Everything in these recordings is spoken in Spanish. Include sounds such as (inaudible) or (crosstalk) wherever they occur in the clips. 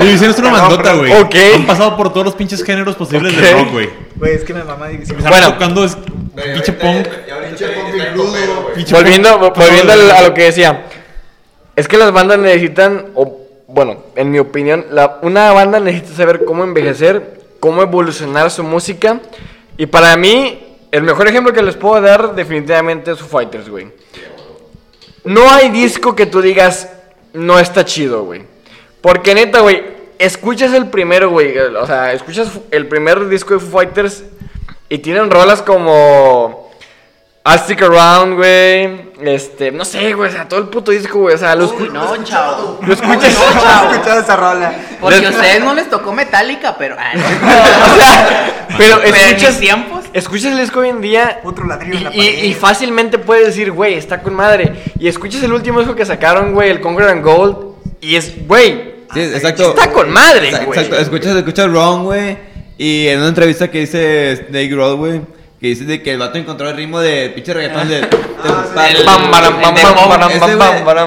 División es una (laughs) bandota, güey. Ok. Han pasado por todos los pinches géneros posibles del rock, güey. Güey, es que mi mamá dice. Están Bueno. tocando es pinche punk. Volviendo, volviendo a lo que decía. Es que las bandas necesitan, o bueno, en mi opinión, la- una banda necesita saber cómo envejecer, cómo evolucionar su música. Y para mí, el mejor ejemplo que les puedo dar definitivamente es Foo Fighters, güey. No hay disco que tú digas, no está chido, güey. Porque neta, güey, escuchas el primero, güey. O sea, escuchas el primer disco de Foo Fighters y tienen rolas como I'll Stick Around, güey. Este, no sé, güey, o sea, todo el puto disco, güey. O sea, lo, Uy, escu- no, chavo. lo escuchas. No, he escuchado esa rola. Porque a ustedes no les tocó Metallica, pero. ah, (laughs) o sea, pero escuchas. tiempos. Escuchas el disco hoy en día. Otro ladrillo en la Y, y- pared. y fácilmente puedes decir, güey, está con madre. Y escuchas el último disco que sacaron, güey, el Conquer and Gold. Y es, güey, Sí, exacto. está con madre, güey. exacto. Escuchas, escuchas Wrong, güey. Y en una entrevista que dice Snake Roll, güey. Que dice de que el vato encontró el ritmo de pinche reggaetón de. El- el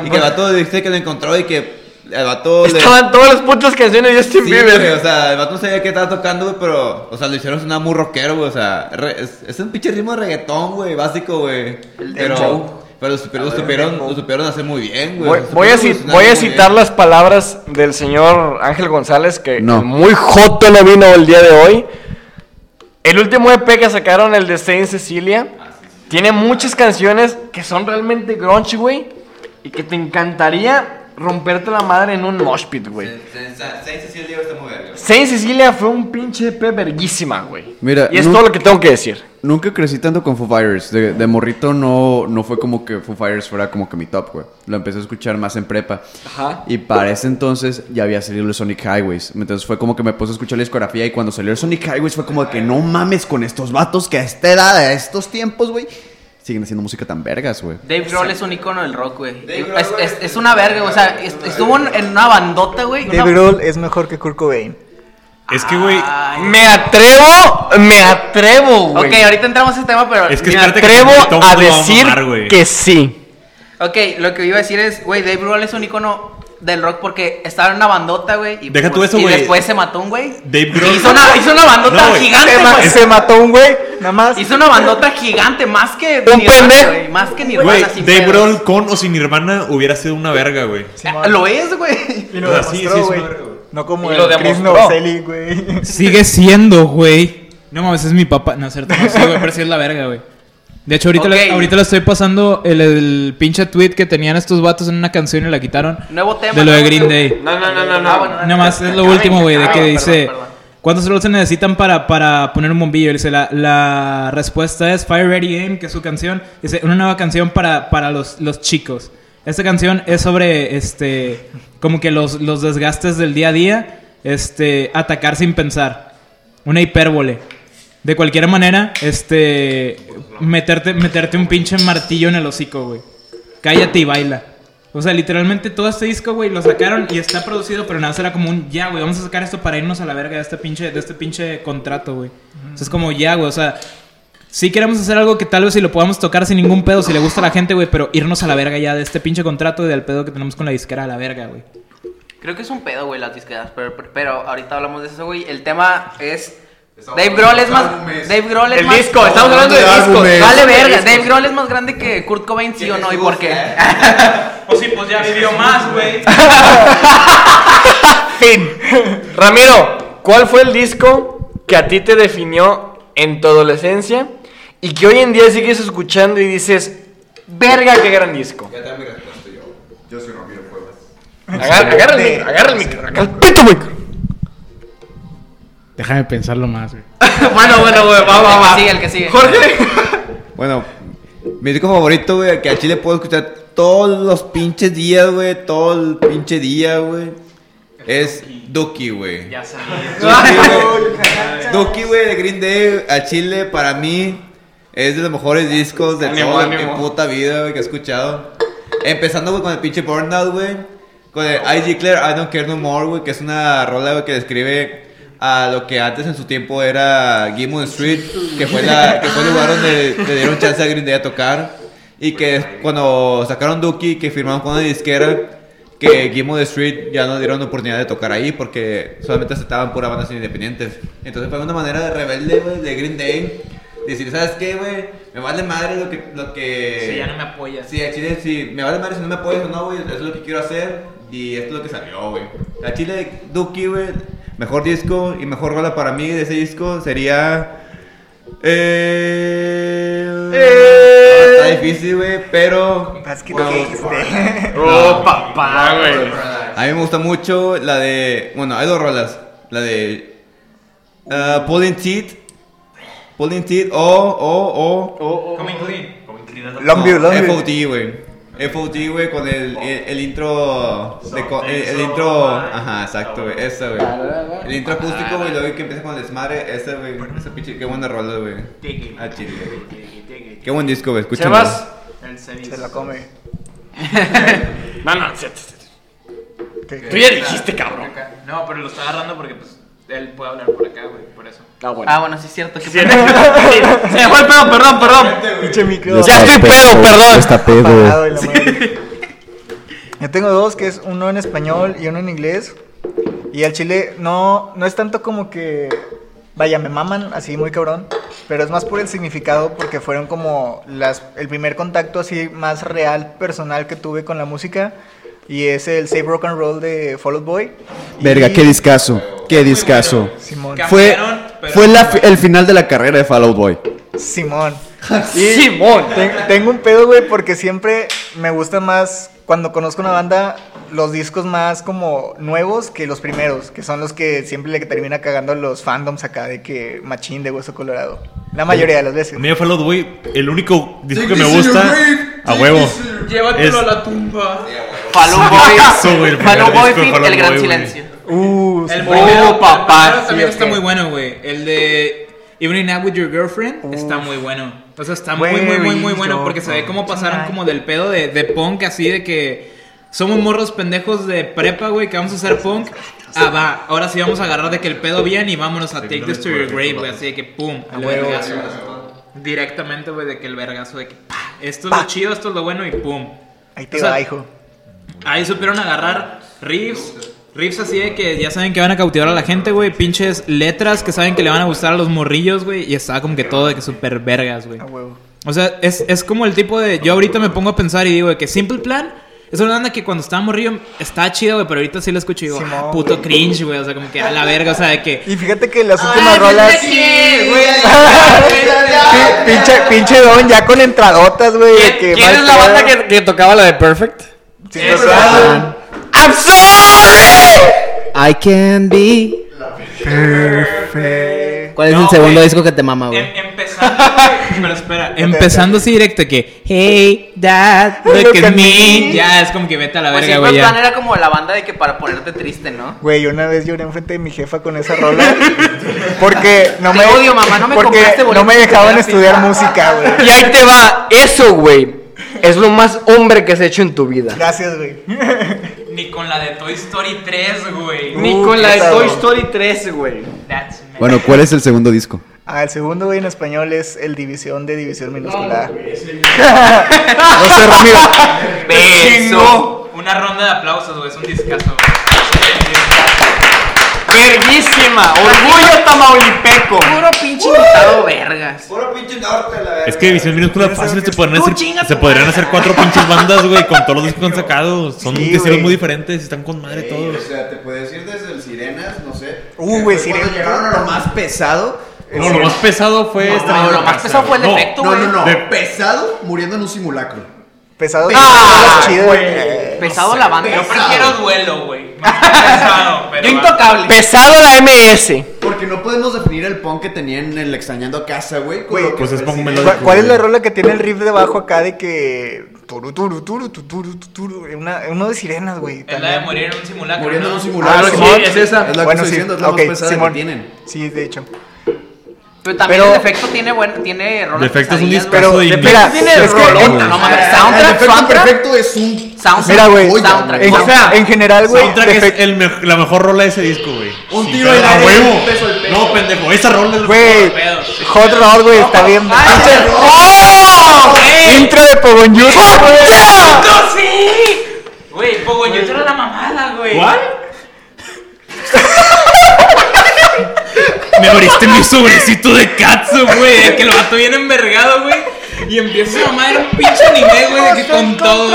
Y que el vato dice que lo encontró y que el vato le. Estaban todas las putas canciones de Justin Sí, Bieber. güey, o sea, el vato no sabía qué estaba tocando, güey, pero, o sea, lo hicieron sonar muy rockero, güey, o sea, re- es, es un pinche ritmo de reggaetón, güey, básico, güey. Pero, dembow. Pero, lo supieron, lo supieron, lo supieron hacer muy bien, güey. Voy, a, ci- voy citar bien. las palabras del señor Ángel González, que No. muy joto no vino el día de hoy. El último EP que sacaron, el de Saint Cecilia, tiene muchas canciones que son realmente grunge, güey, y que te encantaría romperte la madre en un mosh pit, güey. Saint Cecilia está muy verga. Saint Cecilia fue un pinche EP verguísima, güey. Mira, y es no- todo lo que tengo que decir. Nunca crecí tanto con Foo Fighters. De, de morrito no, no fue como que Foo Fighters fuera como que mi top, güey. Lo empecé a escuchar más en prepa. Ajá. Y para ese entonces ya había salido el Sonic Highways. Entonces fue como que me puse a escuchar la discografía. Y cuando salió el Sonic Highways fue como que no mames con estos vatos que a esta edad, a estos tiempos, güey, siguen haciendo música tan vergas, güey. Dave Grohl es un icono del rock, güey. Es, güey. es, es una verga, güey. O sea, est- estuvo en una bandota, güey. una- Dave Grohl es mejor que Kurt Cobain. Es que, güey. Me atrevo, me atrevo, güey. Ok, ahorita entramos a ese tema, pero. Es que me que atrevo a decir mamar, que sí. Ok, lo que iba a decir es, güey, Dave Grohl es un icono del rock porque estaba en una bandota, güey. Y, Deja tú pues, eso, y güey. después se mató un güey. Dave Grohl. Hizo una, hizo una bandota No, güey. gigante, Se, ma- güey. se mató un güey, nada más. Hizo una bandota gigante, más que Un pendejo. güey. Más que Nirvana, Güey, Dave pedos. Grohl con o sin Nirvana hubiera sido una verga, güey. Ah, Lo es, güey. Y lo demostró, güey. No como Y el lo Chris. Novoselic, güey. Sigue (laughs) siendo, güey. No mames, es mi papá. No, es cierto, no, sí, güey, pero sí es la verga, güey. De hecho, ahorita, le, Ok. ahorita le estoy pasando el, el pinche tweet que tenían estos vatos en una canción y la quitaron. Nuevo tema. De lo de Green. Day. No, no, no, no, no. Ah, bueno, Nada más es lo último, güey, de que perdón, dice... perdón. ¿Cuántos slots se necesitan para, para poner un bombillo? Dice, la, la respuesta es Fire Ready Aim, que es su canción. Dice, una nueva canción para, para los, los chicos. Esta canción es sobre, este, como que los, los desgastes del día a día, este, atacar sin pensar. Una hipérbole. De cualquier manera, este, meterte, meterte un pinche martillo en el hocico, güey. Cállate y baila. O sea, literalmente todo este disco, güey, lo sacaron y está producido, pero nada más era como un ya, güey, vamos a sacar esto para irnos a la verga de este pinche, de este pinche contrato, güey. Es como ya, güey, o sea, sí queremos hacer algo que tal vez si lo podamos tocar sin ningún pedo, si le gusta a la gente, güey, pero irnos a la verga ya de este pinche contrato y del pedo que tenemos con la disquera a la verga, güey. Creo que es un pedo, güey, las disqueras. Pero, pero, pero ahorita hablamos de eso, güey. El tema es. Dave Grohl es más. Dave Grohl es El más. disco, estamos hablando de disco. Vale, verga. Dave Grohl es más grande que Kurt Cobain, sí o no, y por qué. (laughs) Pues sí, pues ya vivió más, güey. (laughs) Fin. Ramiro, ¿cuál fue el disco que a ti te definió en tu adolescencia y que hoy en día sigues escuchando y dices, verga, qué gran disco? Ya te mi respuesta yo. Yo soy Ramiro Cuevas. Agarra, agarra el micro, agarra el micro, acá el pito micro. Déjame pensarlo más, güey. (laughs) bueno, bueno, güey, va, va, va. El que sigue, el que sigue. Jorge. Bueno, mi disco favorito, güey, que a Chile puedo escuchar todos los pinches días, güey, todo el pinche día, güey, es Duki, güey. Ya sabía. Duki, güey, (laughs) de Green Day a Chile, para mí, es de los mejores discos de Ánimo, toda mi ánimo. puta vida, güey, que he escuchado. Empezando, güey, con el pinche Burnout, güey. Con el I Declare I Don't Care No More, güey, que es una rola, güey, que describe a lo que antes en su tiempo era Gimmon Street, que fue, la, que fue el lugar donde le dieron chance a Green Day a tocar. Y que cuando sacaron Duki, que firmaron con una disquera, que the Street ya no dieron oportunidad de tocar ahí porque solamente aceptaban pura bandas independientes. Entonces fue una manera de rebelde, güey, de Green Day. Decir, ¿sabes qué, güey? Me vale madre lo que... Lo que... Sí, ya no me apoyas. Sí, a Chile, sí, me vale madre si no me apoyas o no, güey, eso es lo que quiero hacer y esto es lo que salió, güey. A Chile, Duki, güey, mejor disco y mejor rola para mí de ese disco sería... Eh... Está difícil, güey, pero... Bueno, Case de- Oh, papá, güey. A mí me gusta mucho la de... Bueno, hay dos rolas. La de... Uh, Pulling Teeth. Pulling Teeth o... O... O... Coming clean. Longview, No, Longview. FOT, güey. FOT, güey, con el, el, el intro. de el, el intro. Ajá, exacto, güey. Esa, güey. El intro acústico, güey. Luego que empieza con el desmadre. Esa, güey. Esa pinche. Qué buena rola, güey. Ah, chile, güey. Qué buen disco, güey. Escúchalo. Sebas. El Se la come. (laughs) No, no, sí, sí, sí. ¿Qué- Tú ya dijiste, cabrón. No, pero lo está agarrando porque pues él puede hablar por acá, güey, por eso. Ah, bueno. Ah, bueno, sí es cierto. que- Sí, (laughs) Se me fue el pedo, perdón, perdón. Pinche micro. Ya estoy pedo, perdón. Está pedo. madre. Yo tengo dos, que es uno en español y uno en inglés. Y al chile no, no es tanto como que, vaya, me maman así muy cabrón, pero es más por el significado porque fueron como las, el primer contacto así más real, personal que tuve con la música. Y es el Save Rock and Roll de Fall Out Boy. Verga, Y- qué discazo. Qué discazo. Simón. Fue, pero- fue la el final de la carrera de Fall Out Boy. Simón. (laughs) Simón. Ten- tengo un pedo, güey, porque siempre me gusta más cuando conozco una banda los discos más como nuevos que los primeros, que son los que siempre le termina cagando a los fandoms acá de que machín de hueso colorado. La mayoría de las veces. A mí me fue los güey. El único disco que me gusta. A huevo. Llévatelo Es- a la tumba. Fall Out Boy. (laughs) Eso, güey, el Fall Out primer Boy El Gran Boy. Silencio. Uh, El primero, Oh, papá, el primero también está muy bueno, güey. El de Evening Out with Your Girlfriend está muy bueno. O sea, está muy, muy, muy, muy bueno porque se ve cómo pasaron como del pedo de, de punk así de que somos morros pendejos de prepa, güey, que vamos a hacer punk. Ah, va, ahora sí vamos a agarrar de que el pedo bien y vámonos a Take This to Your Grave, güey, así de que pum, al huevo. vergazo. Directamente, güey, de que el vergazo de que pa, esto es lo chido, esto es lo bueno y pum. Ahí te O sea, va, hijo. Ahí supieron agarrar riffs. Riffs así de que ya saben que van a cautivar a la gente, güey. Pinches letras que saben que le van a gustar a los morrillos, güey. Y estaba como que todo de que super vergas, güey. A huevo. O sea, es, es como el tipo de. Yo ahorita me pongo a pensar y digo de que Simple Plan es una banda que cuando estaba morrillo está chida, güey. Pero ahorita sí la escucho y digo, Simón, ah, puto güey. cringe, güey. O sea, como que a la verga, o sea, de que. Y fíjate que las últimas rolas. Pi- (laughs) pinche, pinche don ya con entradotas, güey. que ¿Quién, quién es la banda que, que tocaba la de Perfect? Sí, sea, I'm sorry. I can be. perfect. ¿Cuál es No, el segundo güey. disco que te mama, güey? Em- empezando, güey, pero espera, (laughs) empezando así directo que, hey, dad, look at me. Ya es como que vete a la Pues verga, güey. plan era como la banda de que para ponerte triste, ¿no? Güey, una vez lloré enfrente de mi jefa con esa rola. (laughs) Porque no Te me. odio, mamá, no me porque no me de dejaban estudiar música, güey. Y ahí te va. Eso, güey. Es lo más hombre que has hecho en tu vida. Gracias, güey. (laughs) Ni con la de Toy Story 3, güey. Ni Uh, con la de Toy. Story 3, güey. That's me. Bueno, ¿cuál es el segundo disco? Ah, el segundo, güey, en español es el división de división minúscula. (laughs) No sé, Ramiro. Beso. Una ronda de aplausos, güey. Es un discazo. Verguísima. Orgullo tamaulipeco. Puro pinche invitado vergas. Puro pinche norte, la verdad. Es que División Minúscula fácil se podrían hacer, se podrían hacer cuatro pinches bandas, güey, con todos los discos que han sacado. Son estilos güey. muy diferentes están con madre todos. O sea, te puedes ir desde el Sirenas, no sé. Uh, güey, Sirenas. llegaron a lo más pesado. No, lo más pesado fue No, lo más pesado fue el güey. No, güey. no, no. De- Pesado muriendo en un simulacro. Pesado. Ah, chido, güey. eh. Pesado la banda. Yo prefiero duelo, güey. (laughs) Pesado, pero Yo intocable. Pesado la MS. Porque no podemos definir el punk que tenían en el Extrañando a Casa, güey. Güey, Pues es punk melódico. ¿Cuál, es la rola que tiene el riff debajo acá de que. Turu, turu, turu, tu, turu, tu, turu? Una, uno de sirenas, güey. Es la de morir en un simulacro. Muriendo en ¿no? un simulacro. Ah, sí, es esa. Es la que Bueno, estoy sí, diciendo, es la ok, más pesada Simón. que tienen. Sí, de hecho. Pero también Pero- el defecto tiene buen, tiene rolas Defecto es un discazo güey. de Espera, indie. tiene es que rolota, en- no mames. El Soundtrack, soundtrack. perfecto es un. Soundtrack. Mira, güey. Soundtrack. En, O sea, en general, güey. Soundtrack defect- es el me- la mejor rola de ese disco, güey. Un Sí, tiro pero en a aire, huevo. No, pendejo, esa rola es Güey. Hot Rod, güey, está bien. ¡Oh! Intro de Pogon güey. ¡No, sí! Güey, Pogoñocho era la mamada, güey. ¿Cuál? (laughs) Me abriste mi sobrecito de Katsu, güey. de Que el vato viene envergado, güey. Y empieza a mamar un pinche anime, güey, de que con todo.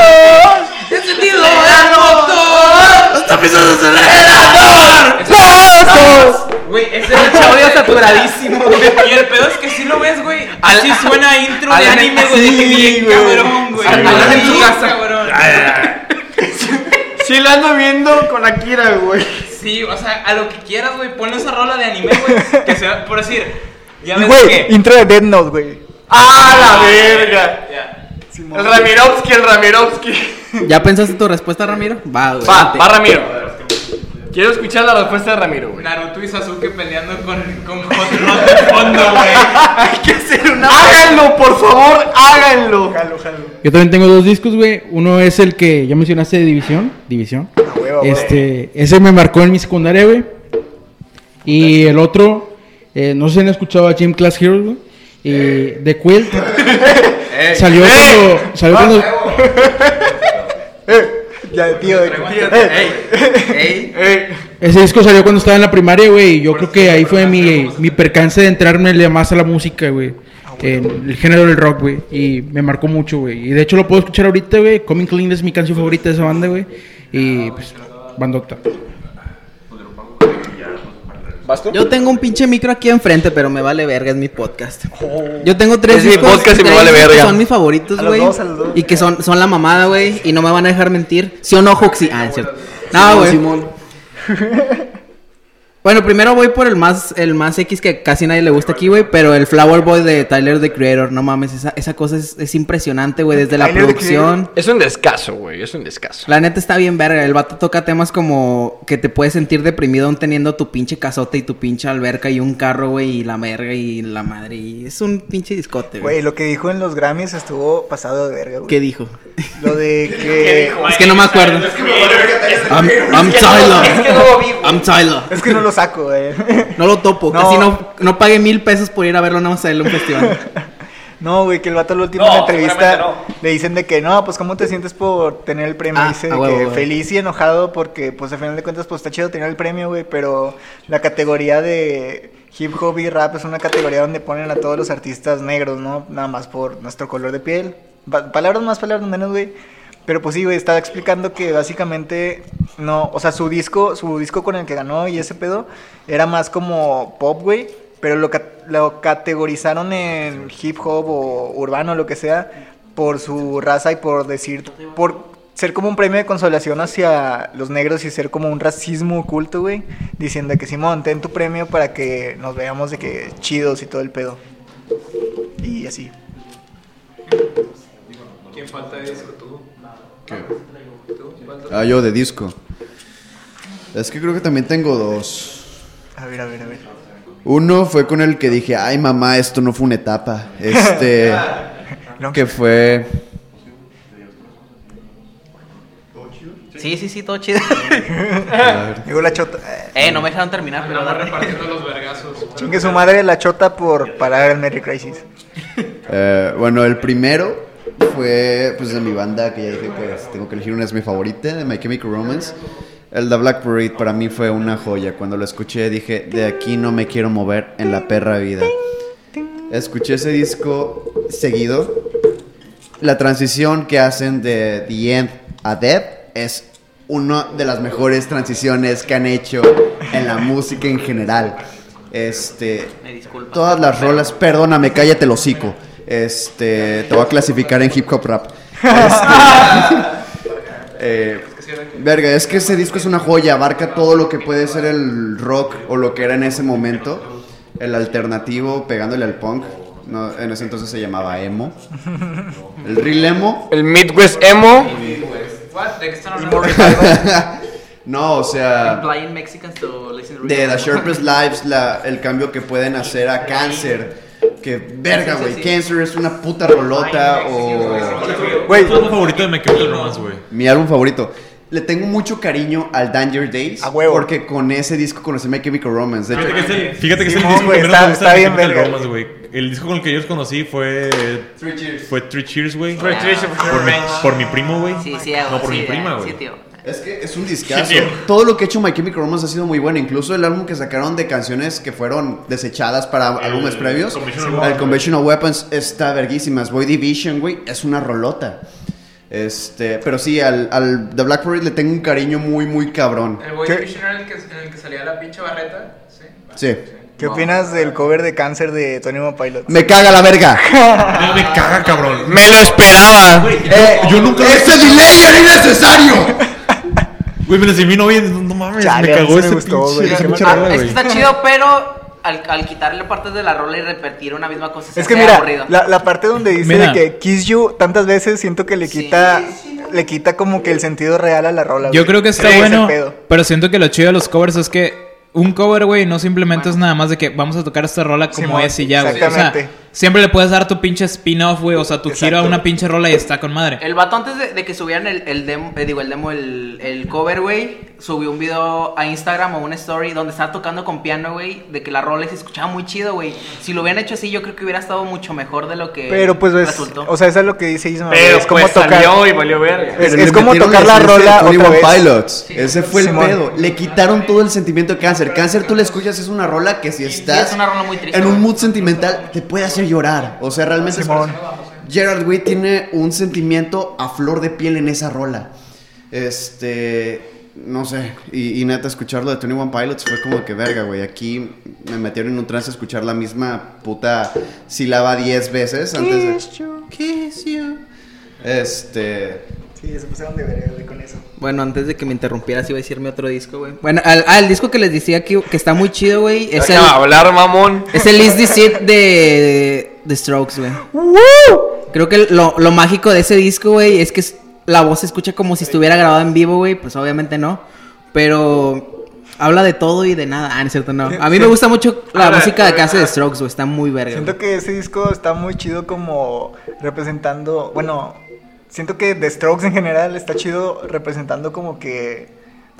¡He sentido el motor! ¡Está pisando el acelerador! Güey, ese era el Audio saturadísimo, güey. Y el pedo es que si lo ves, güey. Al- Así suena intro de anime, güey. sí, güey. cabrón, güey. Al- en su casa. cabrón. (laughs) Sí, lo ando viendo con Akira, güey. Sí, o sea, a lo que quieras, güey. Ponle esa rola de anime, güey. Que sea, por decir. Ya Y, ves Güey, que. intro de Dead Note, güey. ¡Ah, la verga! Ya. El Ramirovsky, el Ramirovsky. ¿Ya pensaste tu respuesta, Ramiro? Va, güey. Va, va Ramiro. Quiero escuchar la respuesta de Ramiro, güey. Naruto y Sasuke peleando con, con Hot Rod de fondo, güey. Hay que hacer una. ¡Háganlo, por favor! ¡Háganlo! Jalo, jalo. Yo también tengo dos discos, güey. Uno es el que ya mencionaste de División. División. A huevo, güey. Este, ese me marcó en mi secundaria, güey. Y el otro, eh, no sé si han escuchado a Gym Class Heroes, güey. Y The Quilt. (laughs) salió cuando. Salió cuando. (laughs) Ya, tío. de- Ey, Ese disco salió cuando estaba en la primaria, güey. Y yo creo que ahí fue mi, mi percance de entrarme más a la música, güey. En el género del rock, güey. Y me marcó mucho, güey. Y de hecho lo puedo escuchar ahorita, güey. Coming Clean es mi canción favorita de esa banda, güey. Y pues, bandota. ¿Vas tú? Yo tengo un pinche micro aquí enfrente, pero me vale verga, es mi podcast. Yo tengo tres Es mi discos, podcast y me vale discos que verga. Son mis favoritos, güey. Y que son, son la mamada, güey. Y no me van a dejar mentir. ¿Sí o no, Huxi? Ah, es cierto. No, güey. (laughs) Bueno, primero voy por el más, el más X que casi nadie le gusta aquí, güey. Pero el Flower Boy de Tyler the Creator, no mames, esa, esa cosa es, es impresionante, güey. Desde la producción. Es un descaso, güey. Es un descaso. La neta está bien verga. El vato toca temas como que te puedes sentir deprimido aún teniendo tu pinche casota y tu pinche alberca y un carro, güey, y la verga y la madre. Y es un pinche discote, Güey, güey. lo que dijo en los Grammys estuvo pasado de verga, güey. ¿Qué dijo? Lo de (laughs) que. Es que no me acuerdo. I'm, I'm Tyler. I'm Tyler. Es que no lo saco, güey. No lo topo. No. Casi no, no pagué mil pesos por ir a verlo nada más a él en un festival. (laughs) No, güey, que el vato al último No, en la entrevista le dicen de que no, pues cómo te sientes por tener el premio. Ah, Dice que feliz y enojado porque pues al final de cuentas pues está chido tener el premio, güey, pero la categoría de hip hop y rap es una categoría donde ponen a todos los artistas negros, ¿no? Nada más por nuestro color de piel. Pa- palabras más, palabras menos, güey. Pero pues sí, güey, estaba explicando que básicamente no, o sea, su disco, su disco con el que ganó y ese pedo era más como pop, güey, pero lo, lo categorizaron en hip hop o urbano, lo que sea, por su raza y por decir, por ser como un premio de consolación hacia los negros y ser como un racismo oculto, güey, diciendo que Simón, ten tu premio para que nos veamos de que chidos y todo el pedo. Y así. ¿Quién falta de disco tú? Ah, yo de disco. Es que creo que también tengo dos. A ver, a ver, a ver. Uno fue con el que dije, ay mamá, esto no fue una etapa. Este, (laughs) que fue... Sí, sí, sí, todo chido. (laughs) Llegó la chota. Eh, no me dejaron terminar, pero dale. repartiendo los vergazos. Chingue su madre la chota por parar el Merry Crisis. Eh, bueno, el primero fue pues de mi banda que ya dije que tengo que elegir una es mi favorita, de My Chemical Romance. El The Black Parade para mí fue una joya. Cuando lo escuché dije, de aquí no me quiero mover en la perra vida. Escuché ese disco seguido. La transición que hacen de The End a Dead es una de las mejores transiciones que han hecho en la música en general. Este, Me disculpa. todas las rolas, perdóname, cállate el hocico. Este, te voy a clasificar en hip hop rap. (laughs) Este, (laughs) eh, verga, es que ese disco es una joya, abarca todo lo que puede ser el rock o lo que era en ese momento, el alternativo pegándole al punk. No, en ese entonces se llamaba emo. El real emo. El Midwest Emo. ¿De qué están hablando? (laughs) No, o sea, de The Sharpest Lives, la, el cambio que pueden hacer a Cancer. Que verga, Sí, sí, güey. sí. Cancer es una puta rolota o. Güey, ¿Cuál es tu favorito de My Chemical Romance, güey? Mi álbum favorito. le tengo mucho cariño al Danger Days. A huevo. Porque con ese disco conocí My Chemical Romance. De hecho, Fíjate que es el, fíjate que es el disco güey, que menos está- me gusta está bien Chemical verga. Romance, güey. El disco con el que yo los conocí fue. Three Cheers. Fue Three Cheers, güey. Three Cheers Por, for mi- Revenge. por mi primo, güey. Sí, sí, No, por sí, mi prima, güey. Es que es un discazo. Todo lo que ha hecho My Chemical Romance ha sido muy bueno. Incluso el álbum que sacaron de canciones que fueron desechadas para álbumes previos. Conventional El. Conventional Weapons está verguísimas. Boy Division, güey, es una rolota. Este, pero sí, al, al The Black Parade le tengo un cariño muy, muy cabrón. El Boy ¿Qué? Division era el que, en el que salía la pinche barreta. Sí. Sí. ¿Qué opinas del cover de Cáncer de Tony One Pilots? Me caga la verga. (laughs) Me, me caga, cabrón. Me lo esperaba. Eh, yo nunca lo he ¡Ese delay era innecesario! (laughs) Güey, me enseñé mi novia. No, no mames, Chale, me cagó me ese gustó, pinche, güey. esa rola, Ah, es que está chido, pero al, al quitarle partes de la rola y repetir una misma cosa se Es que mira, aburrido. la, la parte donde dice Mira. de que Kiss You tantas veces siento que le Sí. quita le quita como que el sentido real a la rola. Yo güey. creo que está es bueno, pero siento que lo chido de los covers es que un cover, güey, no simplemente es nada más de que vamos a tocar esta rola como es y ya, güey. O sea, exactamente. Siempre le puedes dar tu pinche spin-off, güey, o sea, tu giro a una pinche rola y está con madre. El vato antes de, de que subieran el, el demo, eh, digo, el demo, el, el cover, güey, subió un video a Instagram o una story donde estaba tocando con piano, güey, de que la rola se escuchaba muy chido, güey. Si lo hubieran hecho así, yo creo que hubiera estado mucho mejor de lo que Pero pues es, resultó. o sea, eso es lo que dice Isma. Pero es como pues tocar salió y valió verga. es, como tocar la rola otra vez. Pilots. Ese fue el Simón. pedo. Le quitaron todo el sentimiento de cáncer. Cáncer, tú le escuchas, es una rola que si Sí, estás es una rola muy triste. en un mood sentimental te puede hacer llorar. O sea, realmente Simón. Gerard Way tiene un sentimiento a flor de piel en esa rola. Este. No sé, y, y neta, escucharlo de Tony One Pilots fue como que verga, güey. Aquí me metieron en un trance a escuchar la misma puta sílaba 10 veces antes de. Kiss you. Este. Sí, se pasaron de verga güey, con eso. Bueno, antes de que me interrumpieras iba a decir mi otro disco, güey. Bueno, al, ah, el disco que les decía que, que está muy chido, güey, es el, hablar, mamón. es el Is This It de The Strokes, güey. Creo que lo, lo mágico de ese disco, güey, es que la voz se escucha como si estuviera grabada en vivo, güey. Pues obviamente no. Pero habla de todo y de nada. Ah, no es cierto, no. A mí me gusta mucho la música que hace The Strokes, güey. Está muy verga. Siento que ese disco está muy chido como representando, bueno, siento que The Strokes en general está chido representando como que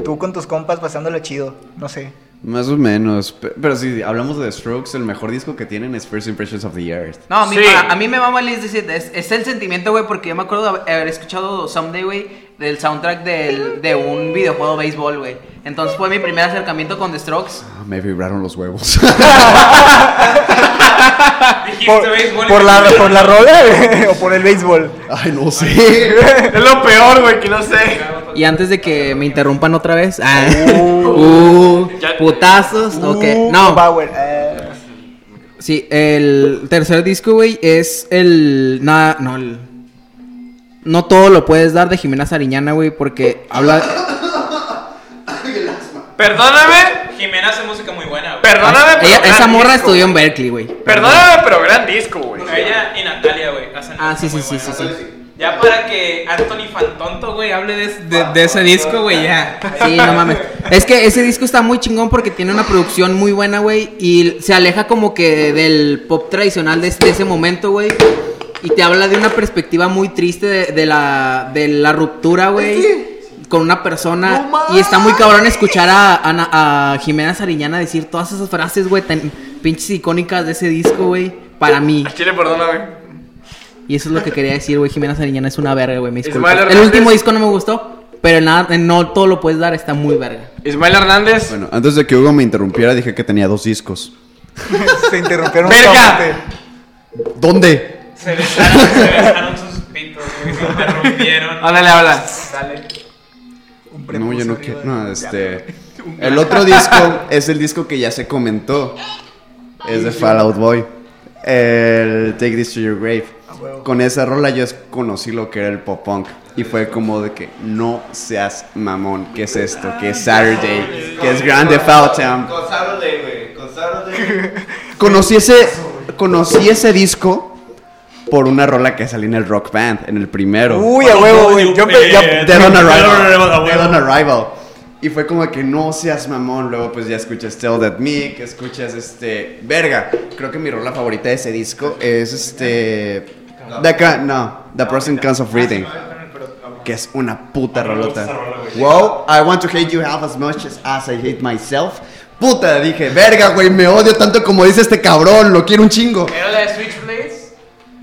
tú con tus compas pasándola chido, no sé. Más o menos. pe- Pero si hablamos de The Strokes, el mejor disco que tienen es First Impressions of the Earth. No, a mí, Sí. a, a mí me mama This It. Es, es el sentimiento, güey, porque yo me acuerdo de haber escuchado Someday, güey, del soundtrack del, de un videojuego de béisbol, güey. Entonces fue mi primer acercamiento con The Strokes. Ah, me vibraron los huevos. (laughs) (laughs) Por, béisbol la, por la (laughs) rola (laughs) o por el béisbol. Ay, no sé. Es lo peor, güey, que no sé. Y antes de que me interrumpan otra vez. Ah, uh, putazos. ok. Uh, No. Bauer, eh. Sí, el tercer disco, güey, es el. Nada, no, el. No todo lo puedes dar de Jimena Sariñana, güey, porque habla. Perdóname, Jimena hace música muy buena, güey. perdóname, pero Ella- gran esa morra disco. estudió en Berkeley, güey. Perdóname, pero gran disco, güey. Ella y Natalia, güey, hacen Ah, sí, sí, sí, sí, sí. Ya para que Anthony Fantonto, güey, hable de, de, de ese disco, güey, ya. Sí, no mames. Es que ese disco está muy chingón porque tiene una producción muy buena, güey. Y se aleja como que del pop tradicional de, de ese momento, güey. Y te habla de una perspectiva muy triste de, de la, de la ruptura, güey. Con una persona. y está muy cabrón escuchar a, a, Na- a Jimena Sariñana decir todas esas frases, güey, tan pinches icónicas de ese disco, güey. Para mí. Chile, perdóname. Y eso es lo que quería decir, güey. Jimena Sariñana es una verga, güey. Me disculpo. Ismael El Hernández. último disco no me gustó. Pero nada, no todo lo puedes dar, está muy verga. Ismael Hernández. Bueno, antes de que Hugo me interrumpiera, dije que tenía dos discos. (laughs) Se interrumpieron ¡Verga! ¿Dónde? Se besaron, (laughs) se besaron sus pitos, güey, se interrumpieron. Ándale, habla. Dale. No, yo no quiero. No, este. El otro disco (laughs) es el disco que ya se comentó. Es de Fallout Boy. El Take This to Your Grave. Con esa rola yo conocí lo que era el pop punk. Y fue como de que no seas mamón. ¿Qué es esto? ¿Qué es Saturday? ¿Qué es Grande Foul Town? Con Saturday, güey. Con Saturday. (laughs) Conocí ese, conocí ese disco por una rola que salió en el rock band, en el primero. Uy, a huevo, güey. Yo Dead on Arrival. Dead on Arrival. Y fue como que no seas mamón. Luego, pues ya escuchas Tell That Me, que escuchas este. Verga. Creo que mi rola favorita de ese disco es este. The no, The Pros and Cons of Reading. que es una puta rolota. Wow, I want to hate you half as much as, I hate myself. Puta, dije, verga, güey, me odio tanto como dice este cabrón, lo quiero un chingo. ¿Era la de Switchblades?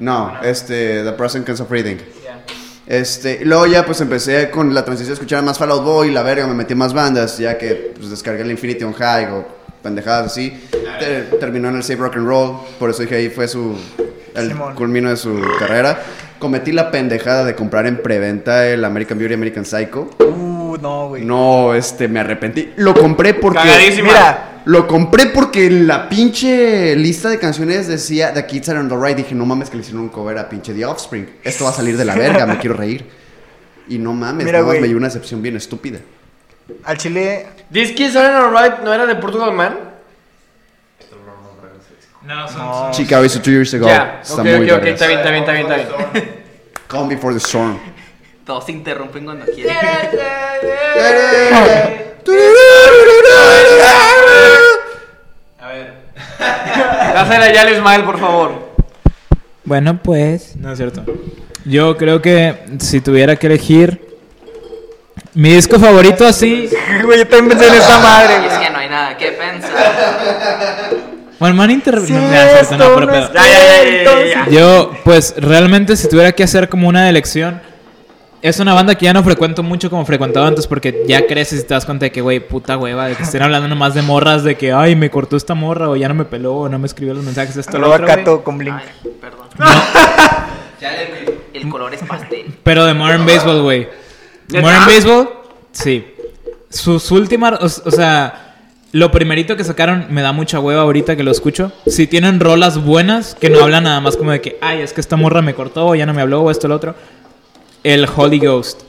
No, este, The Present of Reading. Este, y luego ya pues empecé con la transición a escuchar más Fall Out Boy, la verga, me metí en más bandas, ya que pues descargué el Infinity on High o pendejadas así. Te- terminó en el Save Rock and Roll, por eso dije ahí fue su el Simón. culmino de su carrera. Cometí la pendejada de comprar en preventa el American Beauty American Psycho. Uh, no, güey. No, este, me arrepentí. Lo compré porque. Cagadísima. Mira, Lo compré porque en la pinche lista de canciones decía The Kids Are on the Right. Dije, no mames, que le hicieron un cover a pinche The Offspring. Esto va a salir de la verga, me quiero reír. Y no mames, Mira, nada más me dio una excepción bien estúpida. al chile, This Kids Are Alright no era de Portugal Man. No, son, no. Chicago hizo two years ago. Ya, Está ok, muy ok, ok, vergas. está bien, está bien, está bien, está bien. Calm Before the Storm. Todos se interrumpen cuando quieren. A ver. (laughs) Dásela ya al Ismael, por favor. Bueno, pues. No es cierto. Yo creo que si tuviera que elegir. Mi disco favorito así. Güey, yo también pensé en esa madre, es que no hay nada que pensar. Bueno, man inter... no, cierto, no, pero ya, ya, ya. Yo, pues realmente si tuviera que hacer como una elección, es una banda que ya no frecuento mucho como frecuentaba antes porque ya creces y te das cuenta de que, güey, puta hueva, de que estén hablando nomás de morras, de que, ay, me cortó esta morra o ya no me peló o no me escribió los mensajes, esto, lo otro, con Blink. Ay, perdón. (laughs) El color es pastel. Pero de Modern Baseball, güey. Modern Baseball, sí. Sus últimas, o, o sea, lo primerito que sacaron me da mucha hueva ahorita que lo escucho. Si tienen rolas buenas, que no hablan nada más como de que, ay, es que esta morra me cortó, o ya no me habló, o esto, lo otro. El Holy Ghost.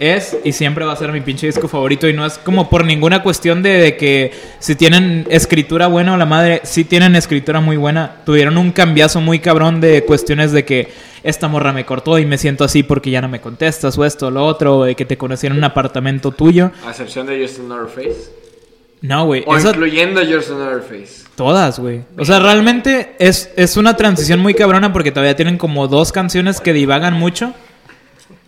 Es y siempre va a ser mi pinche disco favorito. Y no es como por ninguna cuestión de, de que si tienen escritura buena o la madre, si tienen escritura muy buena. Tuvieron un cambiazo muy cabrón de cuestiones de que esta morra me cortó y me siento así porque ya no me contestas, o esto, lo otro, o de que te conocí en un apartamento tuyo. A excepción de Justin Face. No, güey. O esa- incluyendo Justin Face. Todas, güey. O sea, realmente es, es una transición muy cabrona porque todavía tienen como dos canciones que divagan mucho.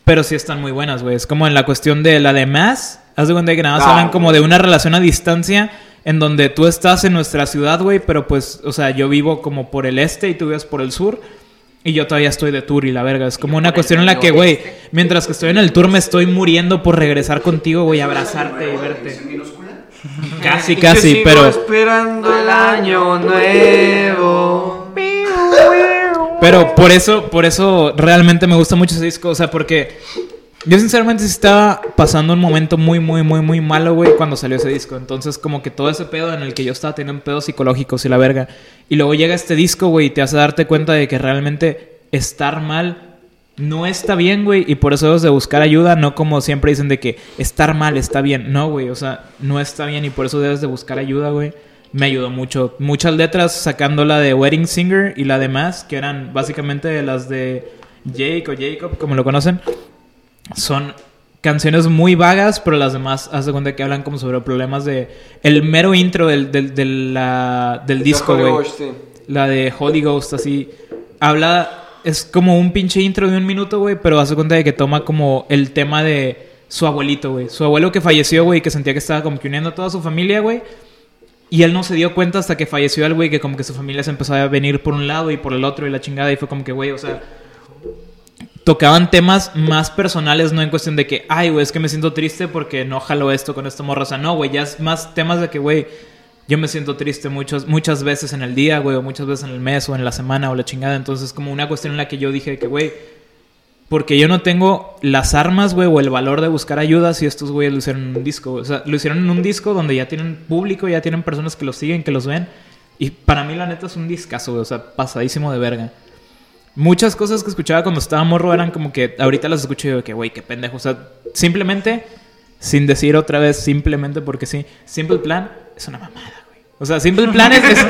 Pero sí están muy buenas, güey. Es como en la cuestión de la de Mass. Haz de cuenta que nada más Ah, hablan como de una relación a distancia en donde tú estás en nuestra ciudad, güey. Pero pues, o sea, yo vivo como por el este y tú vives por el sur. Y yo todavía estoy de tour y la verga. Es como una cuestión en la que, güey, mientras que estoy en el tour me estoy muriendo por regresar contigo, güey, abrazarte y verte. (laughs) Casi, (laughs) casi, pero... esperando el año nuevo. Pero por eso, por eso realmente me gusta mucho ese disco. O sea, porque yo sinceramente estaba pasando un momento muy, muy, muy, muy malo, güey, cuando salió ese disco. Entonces, como que todo ese pedo en el que yo estaba teniendo pedos psicológicos y la verga. Y luego llega este disco, güey, y te hace darte cuenta de que realmente estar mal no está bien, güey. Y por eso debes de buscar ayuda, no como siempre dicen de que estar mal está bien. No, güey, o sea, no está bien y por eso debes de buscar ayuda, güey. Me ayudó mucho. Muchas letras sacando la de Wedding Singer y la de Más, que eran básicamente las de Jake o Jacob, como lo conocen. Son canciones muy vagas, pero las demás, haz de cuenta que hablan como sobre problemas de... El mero intro del, del, del, la- del disco, güey. La de Holy Ghost, así. Habla. Es como un pinche intro de un minuto, güey. Pero hace cuenta de que toma como el tema de su abuelito, güey. Su abuelo que falleció, güey. Que sentía que estaba como que uniendo a toda su familia, güey. Y él no se dio cuenta hasta que falleció el güey. Que como que su familia se empezó a venir por un lado y por el otro y la chingada. Y fue como que, güey, o sea. Tocaban temas más personales, no en cuestión de que, ay, güey, es que me siento triste porque no jalo esto con esta morra. O sea, no, güey, ya es más temas de que, güey, yo me siento triste muchos, muchas veces en el día, güey, o muchas veces en el mes, o en la semana, o la chingada. Entonces, como una cuestión en la que yo dije que, güey, porque yo no tengo las armas, güey, o el valor de buscar ayuda si estos güeyes lo hicieron en un disco. güey. O sea, lo hicieron en un disco donde ya tienen público, ya tienen personas que los siguen, que los ven. Y para mí, la neta, es un discazo, güey, o sea, pasadísimo de verga. Muchas cosas que escuchaba cuando estaba morro eran como que ahorita las escucho y digo que, güey, qué pendejo. O sea, simplemente, sin decir otra vez, simplemente porque sí, Simple Plan es una mamada, güey. O sea, Simple Plan es, es,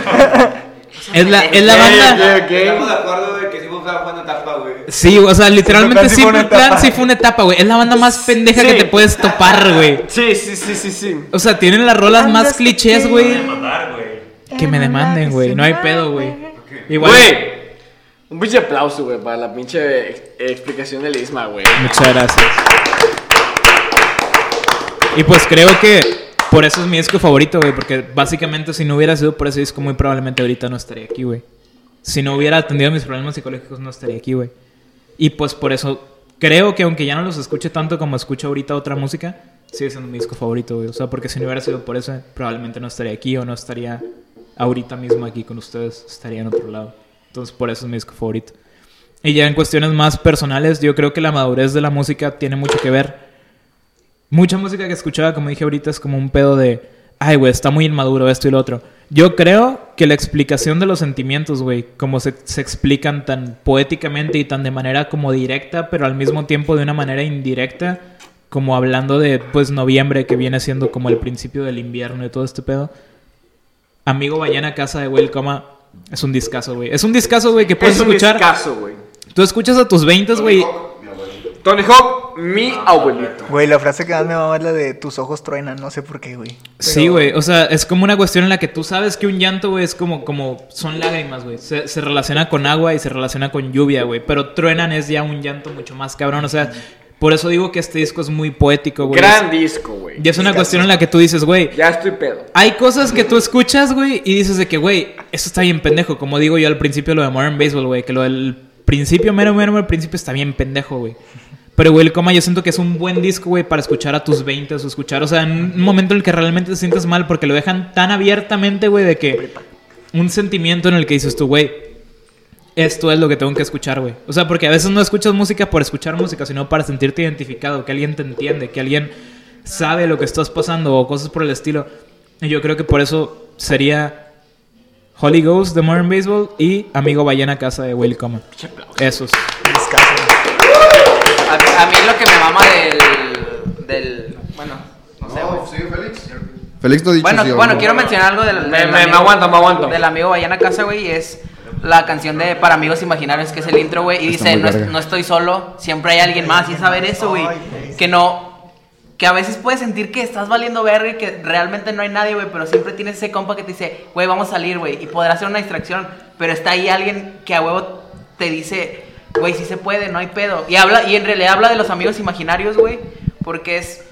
es la, es la banda. Estamos de acuerdo de que sí fue una etapa. Sí, o sea, literalmente Plan sí Simple Plan sí fue una etapa, güey. Es la banda más pendeja Sí. que te puedes topar, güey. Sí, sí, sí, sí, sí. O sea, tienen las rolas más clichés, güey. Que me demanden, güey. No hay pedo, güey. Igual. Güey, Un pinche aplauso, güey, para la pinche ex- explicación del Isma, güey. Muchas gracias. Y pues creo que por eso es mi disco favorito, güey. Porque básicamente si no hubiera sido por ese disco, muy probablemente ahorita no estaría aquí, güey. Si no hubiera atendido mis problemas psicológicos, no estaría aquí, güey. Y pues por eso creo que aunque ya no los escuche tanto como escucho ahorita otra música, sigue siendo mi disco favorito. O sea, porque si no hubiera sido por eso, probablemente no estaría aquí o no estaría ahorita mismo aquí con ustedes. Estaría en otro lado. Entonces por eso es mi disco favorito. Y ya en cuestiones más personales, yo creo que la madurez de la música tiene mucho que ver. Mucha música que escuchaba, como dije ahorita, es como un pedo de, ay, güey, está muy inmaduro esto y lo otro. Yo creo que la explicación de los sentimientos, güey, como se, se explican tan poéticamente y tan de manera como directa, pero al mismo tiempo de una manera indirecta, como hablando de, pues, noviembre, que viene siendo como el principio del invierno y todo este pedo. Amigo, vayan a casa de Will Coma. Es un discazo, güey. Es un discazo, güey, que puedes Es un escuchar. discazo, güey. Tú escuchas a tus 20, güey. Tony Hawk, mi abuelito. Güey, la frase que más me mama es la de tus ojos truenan, no sé por qué, güey. Sí, güey. O sea, es como una cuestión en la que tú sabes que un llanto, güey, es como, como son lágrimas, güey. Se, se relaciona con agua y se relaciona con lluvia, güey. Pero truenan es ya un llanto mucho más cabrón. O sea, por eso digo que este disco es muy poético, güey. Gran disco, güey. Y es una cuestión en la que tú dices, güey, Ya estoy pedo. hay cosas que tú escuchas, güey, y dices de que, güey, eso está bien pendejo. Como digo yo al principio lo de Modern Baseball, güey, que lo del principio, mero, mero, mero, principio está bien pendejo, güey. Pero, güey, el coma yo siento que es un buen disco, güey, para escuchar a tus 20 o escuchar, o sea, en un momento en el que realmente te sientes mal porque lo dejan tan abiertamente, güey, de que un sentimiento en el que dices tú, güey, esto es lo que tengo que escuchar, güey. O sea, porque a veces no escuchas música por escuchar música, sino para sentirte identificado, que alguien te entiende, que alguien sabe lo que estás pasando o cosas por el estilo. Y yo creo que por eso sería Holy Ghost de Modern Baseball y Amigo Vayan a Casa de Will Common. Esos. A, mí- a mí lo que me mama del. del bueno, no sé, güey. Félix no ha dicho Bueno, sí bueno, no. quiero mencionar algo del. Me- del me- me aguanto, me aguanto. Del amigo Vayan a casa, güey, y es la canción de Para Amigos Imaginarios, que es el intro, güey. Y Está dice: no, es- no estoy solo, siempre hay alguien más. Y es saber eso, güey. Que no. Que a veces puedes sentir que estás valiendo verga y que realmente no hay nadie, güey. Pero siempre tienes ese compa que te dice: güey, vamos a salir, güey. Y podrá ser una distracción. Pero está ahí alguien que a huevo te dice: güey, sí se puede, no hay pedo. Y, habla, y en realidad habla de los amigos imaginarios, güey. Porque es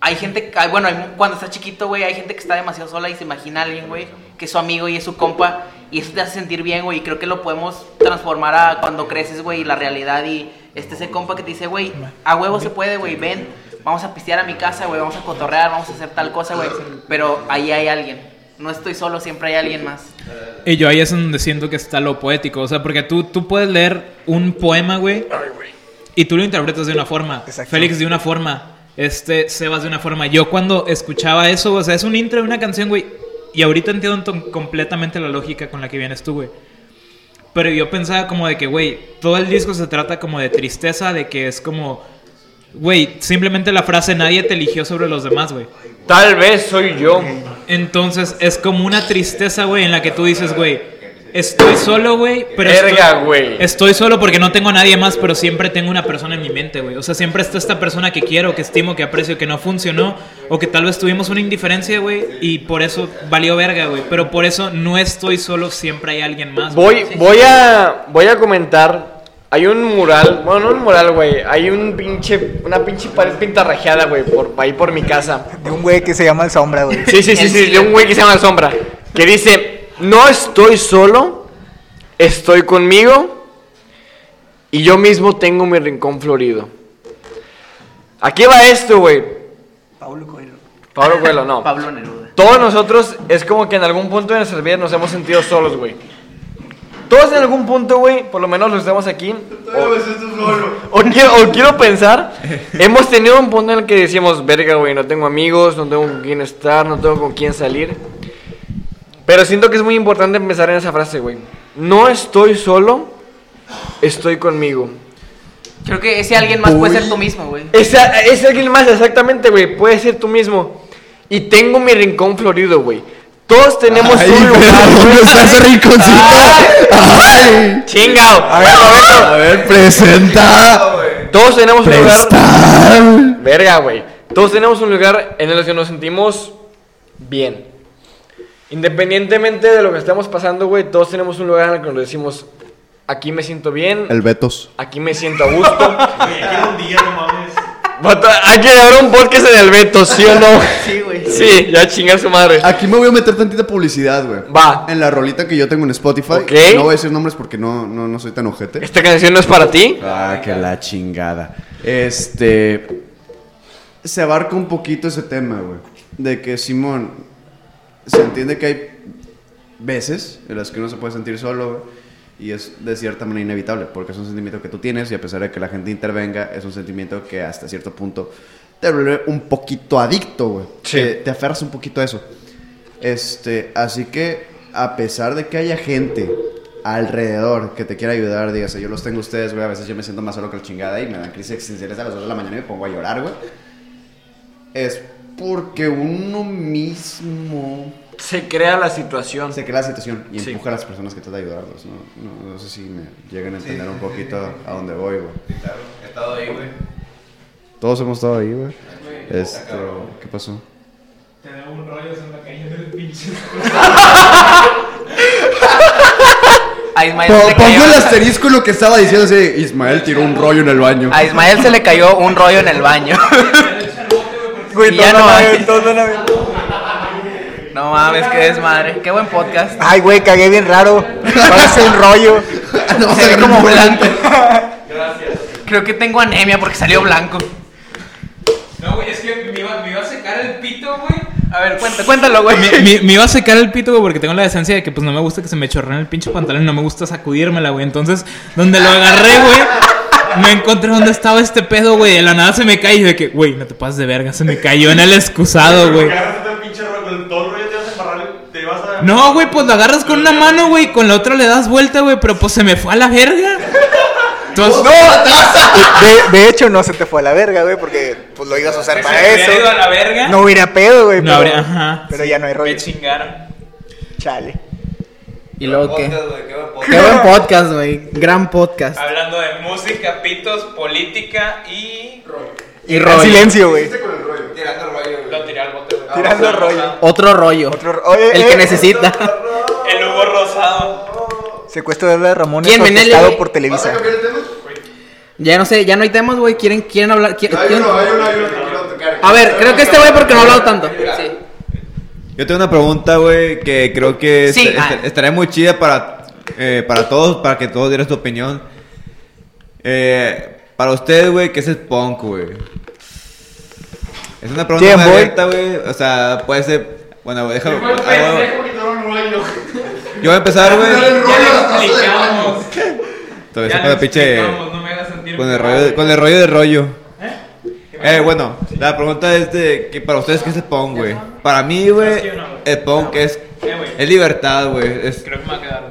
hay gente, bueno, hay- cuando estás chiquito, güey, hay gente que está demasiado sola y se imagina a alguien, güey, que es su amigo y es su compa, y eso te hace sentir bien, güey, y creo que lo podemos transformar a cuando creces, güey, y la realidad, y este ese compa que te dice, güey, a huevo se puede, güey, ven, vamos a pistear a mi casa, güey, vamos a cotorrear, vamos a hacer tal cosa, güey, pero ahí hay alguien, no estoy solo, siempre hay alguien más. Y yo ahí es donde siento que está lo poético. O sea, porque tú, tú puedes leer un poema, güey. Y tú lo interpretas de una forma. Exacto. Félix de una forma. Este, Sebas de una forma. Yo cuando escuchaba eso, o sea, es un intro de una canción, güey. Y ahorita entiendo completamente la lógica con la que vienes tú, güey. Pero yo pensaba como de que, güey, todo el disco se trata como de tristeza, de que es como, güey, simplemente la frase nadie te eligió sobre los demás, güey. Tal vez soy yo. Entonces es como una tristeza, güey, en la que tú dices, güey, estoy solo, güey, pero Verga, güey. estoy solo porque no tengo a nadie más, pero siempre tengo una persona en mi mente, güey. O sea, siempre está esta persona que quiero, que estimo, que aprecio, que no funcionó, o que tal vez tuvimos una indiferencia, güey, y por eso valió verga, güey. Pero por eso no estoy solo, siempre hay alguien más. güey. Voy, voy a, voy a comentar. Hay un mural, bueno, no un mural, güey. Hay un pinche, una pinche pared pintarrajeada, güey, por ahí por mi casa. De un güey que se llama El Sombra, güey. Sí, sí, sí, sí, de un güey que se llama Sombra. Que dice, no estoy solo, estoy conmigo y yo mismo tengo mi rincón florido. Aquí va esto, güey. Paulo Coelho. Pablo Coelho, no. (laughs) Pablo Neruda. Todos nosotros es como que en algún punto de nuestras vidas nos hemos sentido solos, güey. Todos en algún punto, güey, por lo menos los que estamos aquí. O, (laughs) o quiero, o quiero pensar, hemos tenido un punto en el que decimos, verga, güey, no tengo amigos, no tengo con quién estar, no tengo con quién salir. Pero siento que es muy importante empezar en esa frase, güey. No estoy solo, estoy conmigo. Creo que ese alguien más puede ser tú mismo, güey. Esa, es alguien más, exactamente, güey. Puede ser tú mismo. Y tengo mi rincón florido, güey. Todos tenemos Ay, un lugar. ¿dónde está ese rinconcito? Ay. ¡Chingao! A ver, a ver, presenta. Todos tenemos un lugar. Prestar. Verga, güey. Todos tenemos un lugar en el que nos sentimos bien. Independientemente de lo que estamos pasando, güey, todos tenemos un lugar en el que nos decimos, Aquí me siento bien. El Betos. Aquí me siento a gusto. (laughs) Güey, aquí un día, no mames. Vato, Hay que grabar un podcast en el Beto, ¿sí o no? Sí, güey. Sí, ya chingar su madre. Aquí me voy a meter tantita publicidad, güey. Va. En la rolita que yo tengo en Spotify. Ok. No voy a decir nombres porque no, no, no soy tan ojete. Esta canción no es para ti. Ah, que la chingada. Este. Se abarca un poquito ese tema, güey. De que Simón. Se entiende que hay veces en las que uno se puede sentir solo. Y es de cierta manera inevitable, porque es un sentimiento que tú tienes y a pesar de que la gente intervenga, es un sentimiento que hasta cierto punto te vuelve un poquito adicto, güey. Sí. Te, te aferras un poquito a eso. Este, así que a pesar de que haya gente alrededor que te quiera ayudar, dígase, yo los tengo a ustedes, güey, a veces yo me siento más solo que el chingada y me dan crisis existenciales a las 2 de la mañana y me pongo a llorar, güey. Es porque uno mismo Se crea la situación. se crea la situación y Sí. empuja a las personas que tratan de ayudarlos, ¿no? No, no sé si me llegan a entender un poquito a dónde voy, güey. Claro, he estado ahí, güey. Todos hemos estado ahí, güey. Este, ¿qué pasó? Te da un rollo, se me cayó del pinche. A Ismael, se le Pongo cayó, el asterisco en lo que estaba diciendo así, Ismael tiró un rollo en el baño. a Ismael se le cayó un rollo en el baño. (laughs) Güey, Y ya no hay. (laughs) No mames, qué desmadre. Qué buen podcast. Ay, güey, cagué bien raro. Parece un rollo. (laughs) No, Se ve como blanco. Creo que tengo anemia porque salió blanco. No, güey, es que me iba, me iba a secar el pito, güey. A ver, cuéntalo, cuéntalo, güey. Me, me- (laughs) me iba a secar el pito, güey, porque tengo la decencia de que pues no me gusta que se me chorre en el pinche pantalón y no me gusta sacudírmela, güey. Entonces, donde lo agarré, güey, me encontré donde estaba este pedo, güey. De la nada se me cae y de que, güey, no te pases de verga, se me cayó en el excusado, güey. No, güey, pues lo agarras con una mano, güey, con la otra le das vuelta, güey, pero pues se me fue a la verga. Entonces, (laughs) De, de hecho, no se te fue a la verga, güey, porque pues lo ibas a usar para eso. hubiera ido a la verga. No hubiera pedo, güey. No pero, habría, ajá. pero ya no hay rollo. Me chingaron. Chale. ¿Y luego qué? Podcast, qué buen podcast. Qué buen podcast, güey. Gran podcast. Hablando de música, pitos, política y. Y En rollo. silencio, güey. Tirando rollo, güey. Lo tiré al bote, güey. Tirando rollo. Otro rollo. Otro- oye, El eh, que necesita. El Hugo Rosado. Secuestro de la Ramón ¿Quién, orquestado por Televisa. Ya no sé, ya no hay temas, güey. ¿Quieren, quieren hablar? ¿Quieren- Hay uno, hay uno, hay uno que quiero tocar. A ver, creo que este güey porque no ha hablado tanto. Sí. Yo tengo una pregunta, güey, que creo que Sí, est- ah. est- estaría muy chida para, eh, para todos, para que todos dieran su opinión. Eh, para ustedes, güey, ¿qué es el punk, güey? Es una pregunta ¿Quién, muy abierta, güey. O sea, puede ser... Bueno, güey, déjame... ah. Yo voy a empezar, güey. con el rollo de rollo. Eh, bueno, la pregunta es de que para ustedes qué es el punk, güey. Para mí, güey, el punk es Eh, es libertad, güey. Es, Creo que me va a quedar.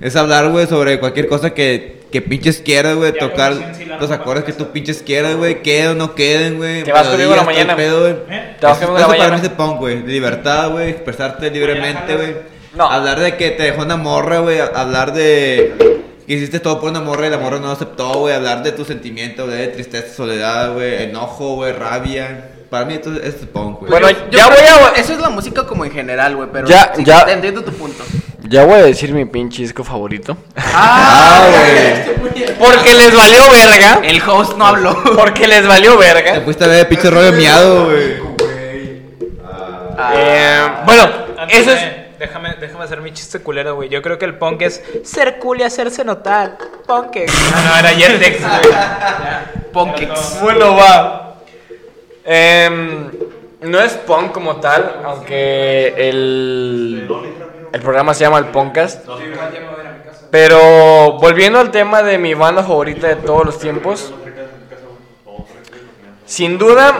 es hablar, güey, sobre cualquier cosa que, que pinches quieras, güey. Tocar los acordes que tú pinches quieras, güey. Queden o no queden, güey. Te vas conmigo la mañana. pedo, güey. ¿Eh? Te vas conmigo la eso para mañana. mí es el punk, güey. Libertad, güey. Expresarte libremente, güey. No. Hablar de que te dejó una morra, güey. Hablar de que hiciste todo por una morra y la morra no aceptó, güey. Hablar de tus sentimientos, güey. De tristeza, soledad, güey. Enojo, güey. Rabia. Para mí esto es punk, güey. Bueno, Yo ya voy a. Eso es la música como en general, güey, pero Ya, sí, ya. te entiendo tu punto. Ya voy a decir mi pinche disco favorito. Ah, Porque les valió verga. El host no habló. Porque les valió Te verga. fuiste a ver el pinche rollo miado, güey. Eh, bueno, eso de- es. Déjame, déjame hacer mi chiste culero, güey. Yo creo que el punk es ser cool y hacerse notar. Punk. Ah, no, era Yerdex, güey. (laughs) Ya. Punkex. Bueno, va. Em, no es punk como tal, aunque el, el programa se llama el Punkcast. Pero volviendo al tema de mi banda favorita de todos los tiempos, sin duda,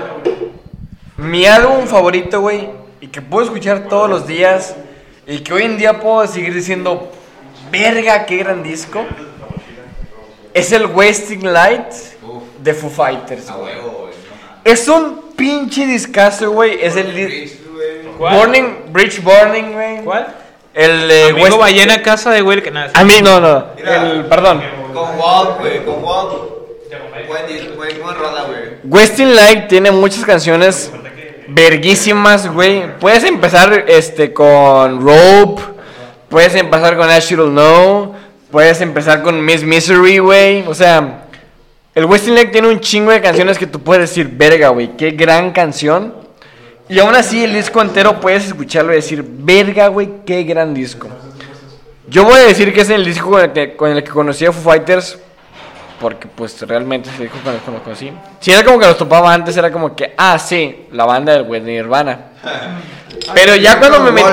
mi álbum favorito, güey, y que puedo escuchar todos los días, y que hoy en día puedo seguir diciendo, verga, qué gran disco, es el Wasting Light de Foo Fighters. güey. Es un pinche discazo, güey. Es el Burning, Bridge Burning, güey. ¿Cuál? El de Amigo West- ballena casa de que nada. A mí no, no. El, perdón. Con Walt, güey. Con Walt. Buen, dis- buen, buen rola, güey. Westing Light tiene muchas canciones verguísimas, güey. Puedes empezar este con Rope, puedes empezar con I Should Know, Puedes empezar con Miss Misery, güey. O sea, el Westinghouse tiene un chingo de canciones que tú puedes decir, verga, güey, qué gran canción. Y aún así, el disco entero puedes escucharlo y decir, verga, güey, qué gran disco. Yo voy a decir que es el disco con el que, con el que conocí a Foo Fighters. Porque, pues, realmente el con el que los conocí. Si era como que los topaba antes, era como que, ah, sí, la banda del güey de Nirvana. (laughs) Pero ya cuando me metí.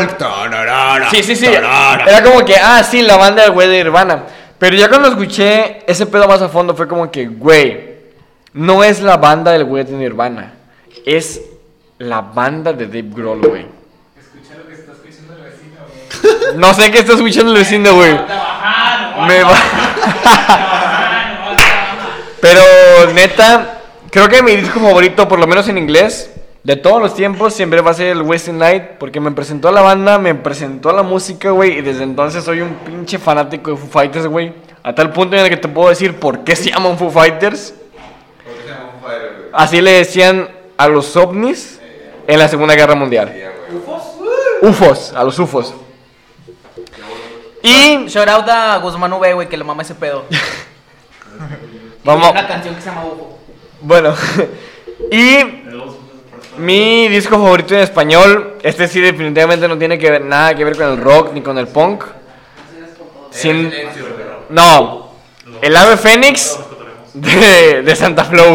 Sí, sí, sí. Era como que, ah, sí, la banda del güey de Nirvana. Pero ya cuando escuché ese pedo más a fondo, fue como que, güey, no es la banda del güey de Nirvana. Es la banda de Dave Grohl, güey. (laughs) No sé qué está escuchando el vecino, güey. Me va. (laughs) Pero neta, creo que mi disco favorito, por lo menos en inglés, de todos los tiempos, siempre va a ser el Western Night. Porque me presentó a la banda, me presentó a la música, güey. Y desde entonces soy un pinche fanático de Foo Fighters, güey. A tal punto en el que te puedo decir por qué se llaman Foo Fighters. Así le decían a los ovnis en la Segunda Guerra Mundial. UFOs, a los UFOs. Y Shout out a Guzmán V, güey, que le mama ese pedo. (laughs) vamos. Una canción que se llama UFO. Bueno, (laughs) y mi disco favorito en español, este sí definitivamente no tiene que ver nada que ver con el rock ni con el punk. Sin, no, el ave fénix de, de Santa Flow.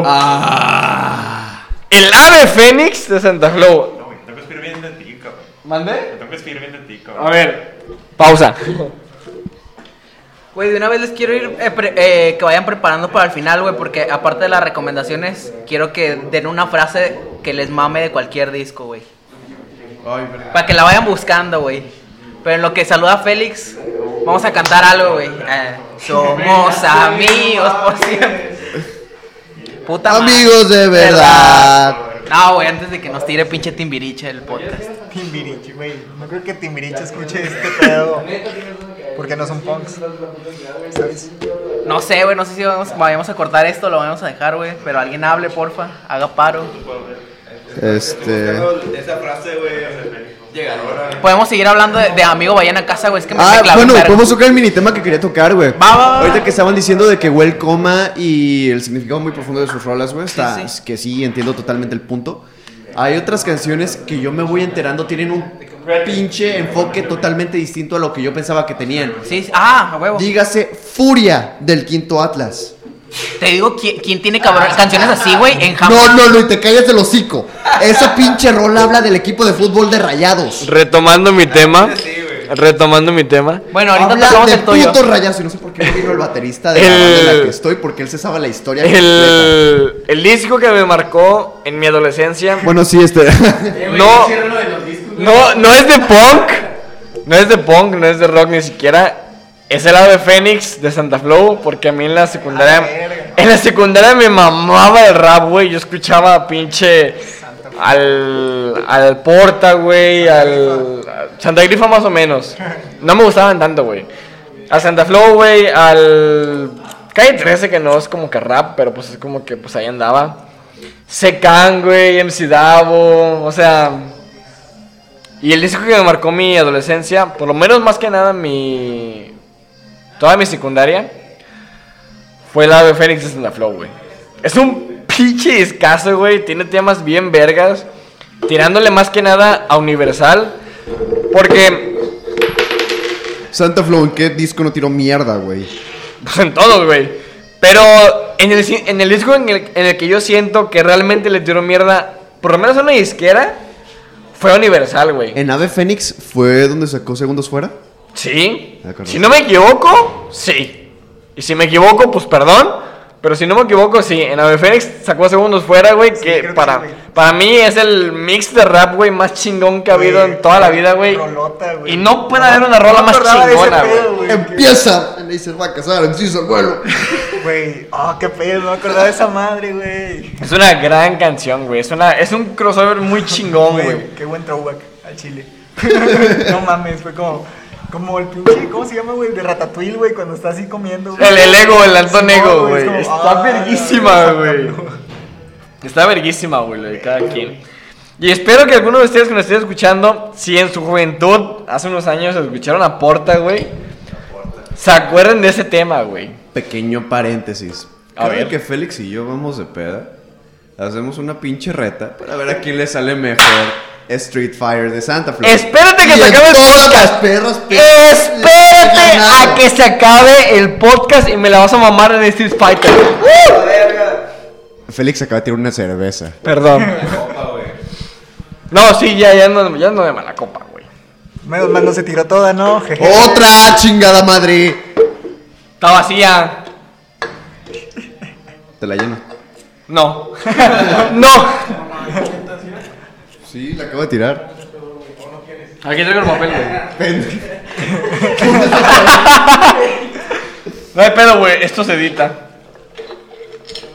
El ave fénix de Santa Flow. No, güey, tengo que escribir bien de ti, cabrón. ¿Mandé? Tengo que escribir bien de ti, cabrón. A ver, pausa. Güey, de una vez les quiero ir eh, pre- eh, que vayan preparando para el final, güey, porque aparte de las recomendaciones, quiero que den una frase que les mame de cualquier disco, güey. Para que la vayan buscando, güey. Pero en lo que saluda a Félix, vamos a cantar algo, güey. Eh, somos amigos por siempre. Puta madre. Amigos de verdad. No, güey, antes de que nos tire pinche timbiriche el podcast. Timbiriche, güey. No creo que Timbiriche escuche este (laughs) pedo. Porque no son punks. ¿Sabes? No sé, güey, no sé si vamos, vayamos a cortar esto, lo vamos a dejar, güey. Pero alguien hable, porfa, haga paro. Este. Esa frase, güey. Podemos seguir hablando de, de amigo, vayan a casa, güey. Es que me, Ah, bueno, podemos tocar el mini tema que quería tocar, güey. Va, va, va. Ahorita que estaban diciendo de que Well coma y el significado muy profundo de sus rolas, güey. Está, Sí, sí. que sí, entiendo totalmente el punto. Hay otras canciones que yo me voy enterando tienen un pinche enfoque totalmente distinto a lo que yo pensaba que tenían. Sí, sí. ah, a huevo. Dígase Furia del Quinto Atlas. Te digo, ¿quién, quién tiene cabrón canciones así, güey? En No, Japón. no, no, y te callas del hocico. Esa pinche rola habla del equipo de fútbol de Rayados. Retomando mi tema. (laughs) Retomando mi tema. Bueno, ahorita Habla tocamos de el tuyo. putos Rayados y no sé por qué no vino el baterista de la El- banda en la que estoy porque él se sabe la historia. El, el disco que me marcó en mi adolescencia. Bueno, sí, este. (laughs) No, no, no es de punk. No es de punk, no es de rock ni siquiera. Es el ave fénix de Santa Flow. Porque a mí en la secundaria. En la secundaria me mamaba el rap, güey. Yo escuchaba pinche. Al. Al Porta, güey. Al. Santa Grifa más o menos. No me gustaban tanto, güey. A Santa Flow, güey. Al. Calle 13, que no es como que rap, pero pues es como que pues ahí andaba. Secan, güey, MC Davo, o sea. Y el disco que me marcó mi adolescencia, por lo menos más que nada mi. Toda mi secundaria, fue la de Fénix de Santa Flow, güey. Es un pinche discazo, güey. Tiene temas bien vergas. Tirándole más que nada a Universal. Porque. Santa Flow, ¿en qué disco no tiró mierda, güey? Pues en todos, güey. Pero en el, en el disco en el, en el que yo siento que realmente le tiró mierda, por lo menos a una disquera, fue Universal, güey. ¿En Ave Fénix fue donde sacó segundos fuera? Sí. De acuerdo. Si no me equivoco, sí. Y si me equivoco, pues perdón. Pero si no me equivoco, sí. En Ave Fénix sacó segundos fuera, güey. que para, sí, güey. para mí es el mix de rap, güey, más chingón que ha habido en toda la vida, güey. rolota, güey. Y no puede haber una rola No más chingona, güey. Empieza. Le dice, va a casar, enciso el vuelo. (laughs) Güey, oh, qué pedo, no me acordaba de esa madre, güey. Es una gran canción, güey. Es, una, es un crossover muy chingón, güey. Güey, qué buen throwback al chile. (laughs) no mames, fue como, como el pinche, ¿cómo se llama, güey? De Ratatouille, güey, cuando está así comiendo. güey. El, el ego, el Antón Ego, güey. Está ah, verguísima, güey. Está verguísima, güey, lo de cada quien. Y espero que alguno de ustedes que nos esté escuchando, si en su juventud, hace unos años, escucharon a Porta, güey. se acuerdan de ese tema, güey. Pequeño paréntesis. A ver. que Félix y yo vamos de peda, hacemos una pinche reta para ver a quién le sale mejor Street Fighter de Santa Fe. Espérate que Y se en acabe el podcast. las perras pedas Espérate a que se acabe el podcast y me la vas a mamar en Street Fighter. Félix acaba de tirar una cerveza. Perdón. No, sí, ya, ya no, ya no de mala copa, güey. Menos mal no se tiró toda, ¿no? Jeje. ¡Otra chingada madre! Está vacía. Te la lleno. No. (laughs) no. Sí, la acabo de tirar. Aquí traigo el papel, güey. (laughs) No hay pedo, güey. Esto se edita.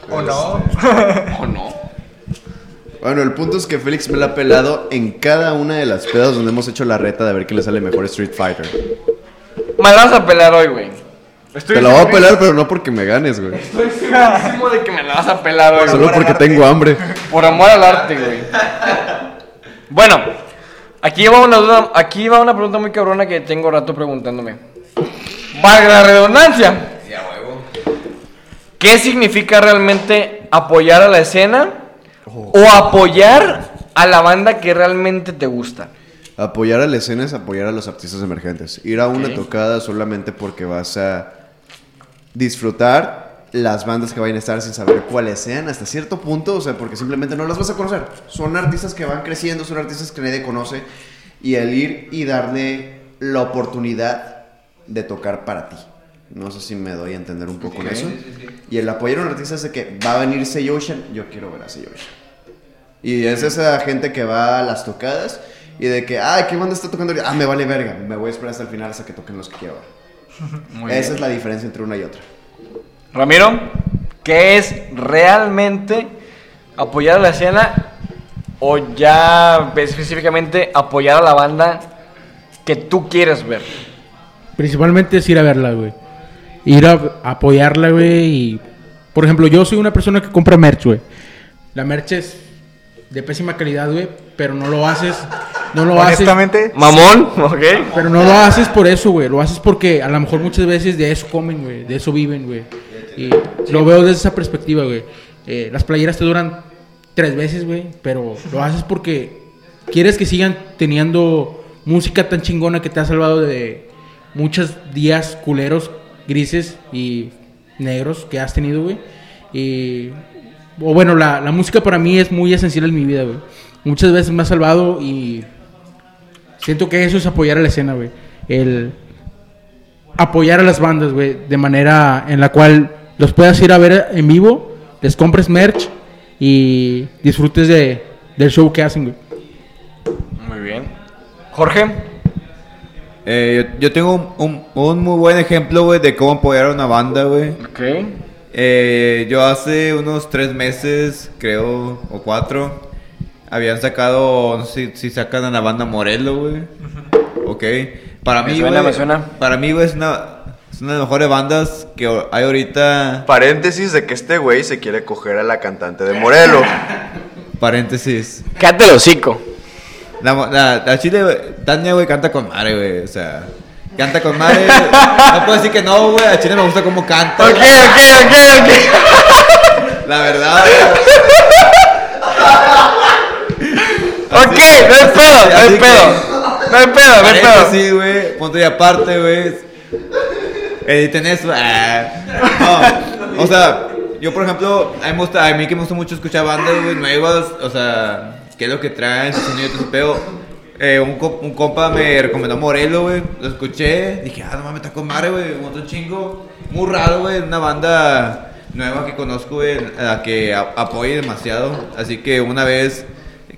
¿O no? (laughs) ¿O no? Bueno, el punto es que Félix me la ha pelado en cada una de las pedas donde hemos hecho la reta de ver quién le sale mejor Street Fighter. Me la vas a pelar hoy, güey. Estoy Te la voy a pelar, pero no porque me ganes, güey. Estoy segurísimo de que me la vas a pelar hoy. Solo porque tengo hambre. Por amor al arte, güey. Bueno, aquí va una duda, aquí va una pregunta muy cabrona que tengo rato preguntándome. Valga la redundancia. ¿Qué significa realmente apoyar a la escena o apoyar a la banda que realmente te gusta? Apoyar a la escena es apoyar a los artistas emergentes. Ir a una tocada solamente porque vas a disfrutar las bandas que vayan a estar sin saber cuáles sean hasta cierto punto, o sea, porque simplemente no las vas a conocer. Son artistas que van creciendo, son artistas que nadie conoce y el ir y darle la oportunidad de tocar para ti. No sé si me doy a entender un poco en eso. Y el apoyar a un artista es de que va a venir Seiyoshan, yo quiero ver a Seiyoshan. Y es esa gente que va a las tocadas y de que, ay, ¿qué banda está tocando? Ah, me vale verga, me voy a esperar hasta el final hasta que toquen los que quiero ver. (laughs) esa es la diferencia entre una y otra. Ramiro, ¿qué es realmente apoyar a la escena o ya específicamente apoyar a la banda que tú quieres ver? Principalmente es ir a verla, güey. Ir a, apoyarla, güey. Y, por ejemplo, yo soy una persona que compra merch, güey. La merch es de pésima calidad, güey. Pero no lo haces. No lo haces. Honestamente, Mamón, ¿ok? Pero no lo haces por eso, güey. Lo haces porque a lo mejor muchas veces de eso comen, güey. De eso viven, güey. Y lo veo desde esa perspectiva, güey. Eh, las playeras te duran tres veces, güey. Pero lo haces porque quieres que sigan teniendo música tan chingona que te ha salvado de muchos días culeros, grises y negros que has tenido, güey. Y. O bueno, la, la música para mí es muy esencial en mi vida, güey. Muchas veces me ha salvado y Siento que eso es apoyar a la escena, güey. El apoyar a las bandas, güey, de manera en la cual los puedas ir a ver en vivo, les compres merch y disfrutes de, del show que hacen, güey. Muy bien. Jorge, Eh, yo, yo tengo un, un muy buen ejemplo, güey, de cómo apoyar a una banda, güey. ok. Eh, yo hace unos tres meses, creo, o cuatro, habían sacado, no sé si, si sacan a la banda Morelo, güey. Ok. Para Me mí, suena, güey, me suena. Para mí, güey, es una, es una de las mejores bandas que hay ahorita. Paréntesis de que este güey se quiere coger a la cantante de Morelo. (laughs) Paréntesis. Cállate el hocico. La, la, la chile, güey, Tania, güey, canta con madre, güey. O sea, canta con madre. no puedo decir que no, güey. A Chile me gusta cómo canta. Ok, ok, ok, ok. La verdad, güey. Ok, no hay pedo, no hay así pedo. No hay pedo, no hay pedo. Sí, güey. Punto y aparte, güey. Editen eso. Ah. No, o sea, yo por ejemplo, a mí, gusta, a mí que me gusta mucho escuchar bandas, güey, nuevas. O sea, qué es lo que traen, su sonido, todo pedo. Eh, un, un compa me recomendó Morelo, güey. Lo escuché. Dije, ah, no mames, está con madre, güey. Un otro chingo. Muy raro, güey. Una banda nueva que conozco, güey. A la que a- apoyo demasiado. Así que una vez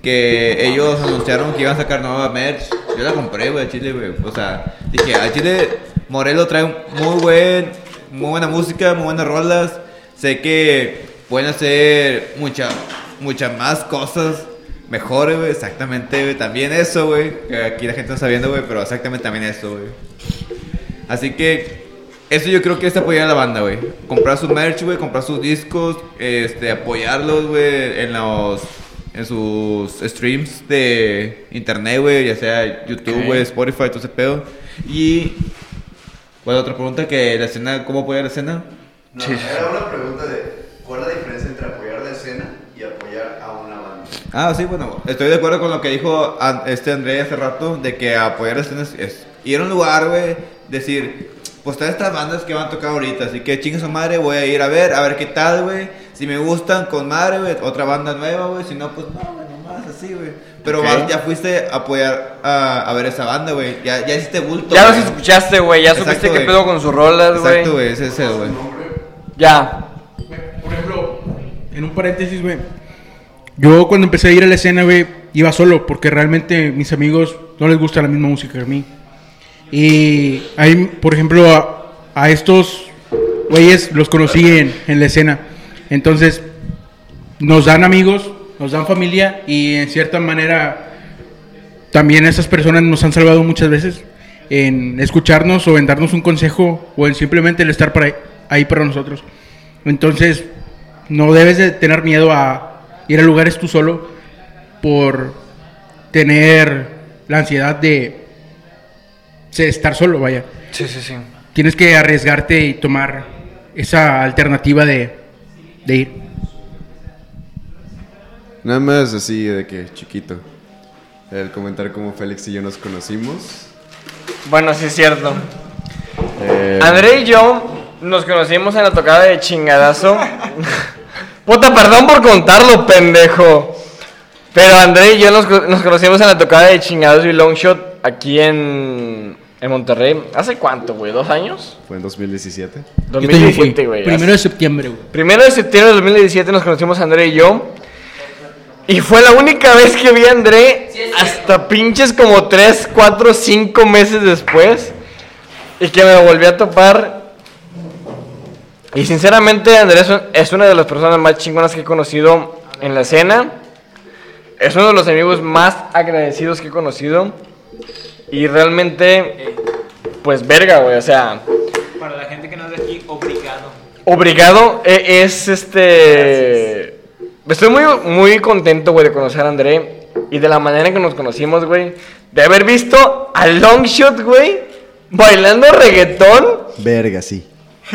que ellos anunciaron que iban a sacar nueva merch, yo la compré, güey, a Chile, güey. O sea, dije, a Chile Morelo trae muy buen, muy buena música, muy buenas rolas. Sé que pueden hacer muchas, muchas más cosas mejores, güey. Exactamente, güey. También eso, güey. Aquí la gente no está viendo, güey, pero exactamente también eso, güey. Así que eso yo creo que es apoyar a la banda, güey. Comprar su merch, güey, comprar sus discos, este, apoyarlos, güey, en los en sus streams de internet, güey, ya sea YouTube, güey, Spotify, todo ese pedo. Y Bueno, otra pregunta que la escena, ¿cómo apoyar la escena? No, era una pregunta de cuál es la diferencia entre apoyar la escena y apoyar a una banda. Ah, sí, bueno, estoy de acuerdo con lo que dijo este André hace rato, de que apoyar la escena es, es ir a un lugar, güey, decir, pues están estas bandas que van a tocar ahorita, así que chingue su madre, voy a ir a ver, a ver qué tal, güey, si me gustan, con madre, güey, otra banda nueva, güey, si no, pues no, güey, nomás así, güey. Pero Ok. vas- ya fuiste a apoyar a, a ver esa banda, güey, ya, ya hiciste bulto. Ya los escuchaste, güey. Ya Exacto, supiste qué güey. pedo con sus rolas, güey. Exacto, güey, ese es el, güey. Ya. Por ejemplo, en un paréntesis, güey. Yo cuando empecé a ir a la escena, güey, iba solo porque realmente mis amigos no les gusta la misma música que a mí. Y ahí, por ejemplo, a, a estos güeyes los conocí en, en la escena. Entonces, nos dan amigos, nos dan familia y en cierta manera también esas personas nos han salvado muchas veces en escucharnos o en darnos un consejo o en simplemente el estar para ahí para nosotros. Entonces, no debes de tener miedo a ir a lugares tú solo por tener la ansiedad de, estar solo, vaya. Sí, sí, sí. Tienes que arriesgarte y tomar esa alternativa de, de ir. Nada más así de que chiquito. El comentar cómo Félix y yo nos conocimos. Bueno, sí es cierto. Eh, André y yo nos conocimos en la tocada de chingadazo. (laughs) Puta, perdón por contarlo, pendejo. Pero André y yo nos, nos conocimos en la tocada de chingadazo y Longshot aquí en, en Monterrey. ¿Hace cuánto, güey? ¿Dos años? Fue en 2017. Yo también fui. 2017, güey. Primero de septiembre, güey. Primero de septiembre de 2017 nos conocimos André y yo. Y fue la única vez que vi a André hasta pinches como 3, 4, 5 meses después. Y que me volví a topar. Y sinceramente André es un- es una de las personas más chingonas que he conocido en la escena. Es uno de los amigos más agradecidos que he conocido. Y realmente, pues verga, güey. O sea, Para la gente que no es de aquí, obrigado. Obrigado, e- es este. Estoy muy, muy contento, güey, de conocer a André y de la manera en que nos conocimos, güey. De haber visto a Longshot, güey, bailando reggaetón. Verga, sí. (laughs)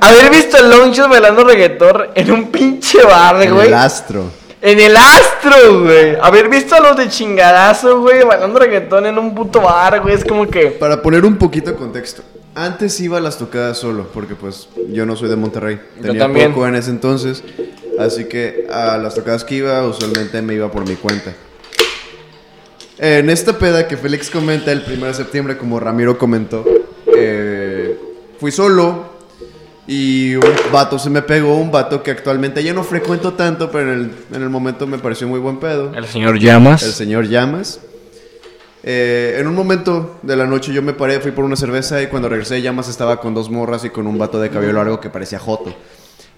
Haber visto a Longshot bailando reggaetón en un pinche bar, En güey. el astro. En el astro, güey. Haber visto a los de chingadazo, güey, bailando reggaetón en un puto bar, güey. Es como que. Para poner un poquito de contexto. Antes iba a las tocadas solo, porque pues yo no soy de Monterrey. Yo Tenía también. poco en ese entonces. Así que a las tocadas que iba, usualmente me iba por mi cuenta. En esta peda que Félix comenta el 1 de septiembre, como Ramiro comentó, eh, fui solo y un vato se me pegó, un vato que actualmente ya no frecuento tanto, pero en el, en el momento me pareció muy buen pedo. El señor Llamas. El señor Llamas. Eh, en un momento de la noche yo me paré, fui por una cerveza y cuando regresé Llamas estaba con dos morras y con un vato de cabello largo que parecía Joto.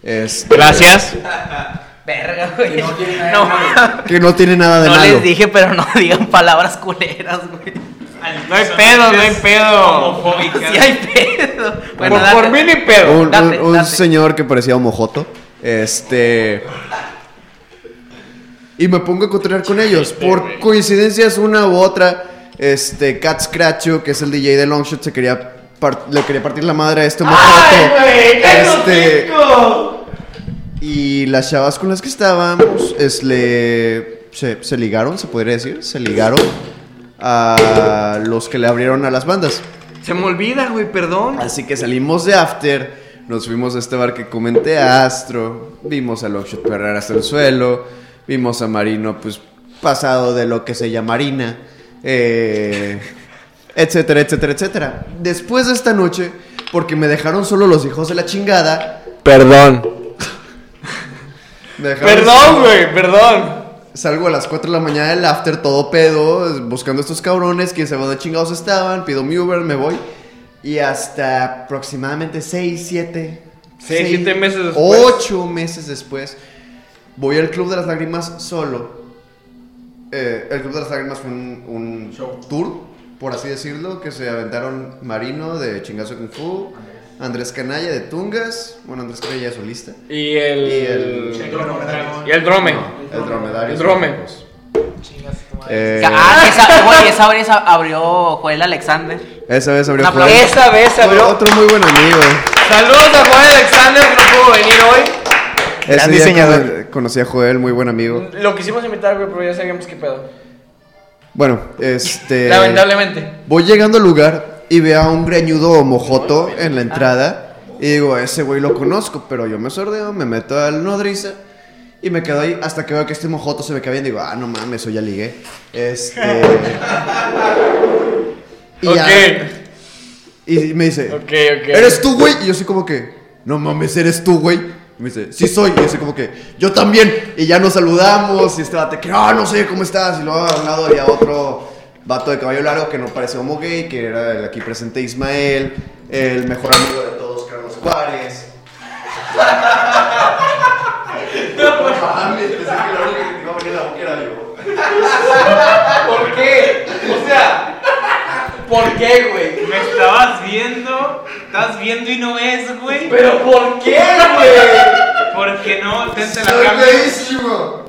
Este, Gracias. Verga, güey. No, Que no tiene nada de no malo. les dije, pero no (laughs) digan palabras culeras, güey. No hay pedo, no hay pedo. Sí hay pedo. Bueno, por, date. por mí ni pedo. Un, un- Date, un date. señor que parecía homojoto. Este. Y me pongo a cotorrear con ellos. Por coincidencias, una u otra. Este, Cat Scratcho, que es el DJ de Longshot, se quería le quería partir la madre a este homojoto. este. Y las chavas con las que estábamos, es, le, se, se ligaron, se podría decir. Se ligaron a los que le abrieron a las bandas. Se me olvida, güey, perdón. Así que salimos de after, nos fuimos a este bar que comenté a Astro, vimos a Longshot perrar hasta el suelo, vimos a Marino pues pasado de lo que se llama Marina, eh, etcétera, etcétera, etcétera. Después de esta noche, porque me dejaron solo los hijos de la chingada, Perdón. Perdón, güey, perdón. Salgo a las 4 de la mañana del after, todo pedo, buscando a estos cabrones, quién sabe dónde chingados estaban, pido mi Uber, me voy. Y hasta aproximadamente 6, 7, Seis, siete meses después. 8 meses después, voy al Club de las Lágrimas solo. Eh, el Club de las Lágrimas fue un, un tour, por así decirlo, que se aventaron Marino de Chingazo Kung Fu, Andrés Canalla de Tungas, bueno, Andrés Canalla ya es solista, Y el. y el, Y el drome. el dromedario. El drome. Eh, Ah, que esa, güey, esa vez abrió Joel Alexander. esa vez abrió. Joel. Esa vez abrió. Otro muy buen amigo. Saludos a Juan Alexander que no pudo venir hoy. Gran diseñador. cono- Conocí a Joel, muy buen amigo. Lo quisimos invitar, güey, pero ya sabíamos qué pedo. Bueno, este. Lamentablemente. Voy llegando al lugar y veo a un greñudo mojoto en la entrada. Y digo, ese güey lo conozco, pero yo me sordeo, me meto al nodriza y me quedo ahí hasta que veo que este mojoto se me cae bien. Digo, ah, no mames, eso ya ligué. Este. y ya- y me dice. ¿eres tú, güey? Y yo así como que, no mames, ¿eres tú, güey? Y me dice, sí soy. Y así como que, yo también. Y ya nos saludamos. Y este vato que, ah, no sé, ¿cómo estás? Y luego a un lado había otro vato de caballo largo que no parecía homo gay, que era el aquí presente Ismael, el mejor amigo de todos, Carlos Juárez. (laughs) no. ¿Por qué? O sea, ¿por qué, güey? Me estabas viendo, estás viendo y no ves, güey. ¿Pero por qué, güey? ¿Por qué no? Te, te la ¡Soy cambio.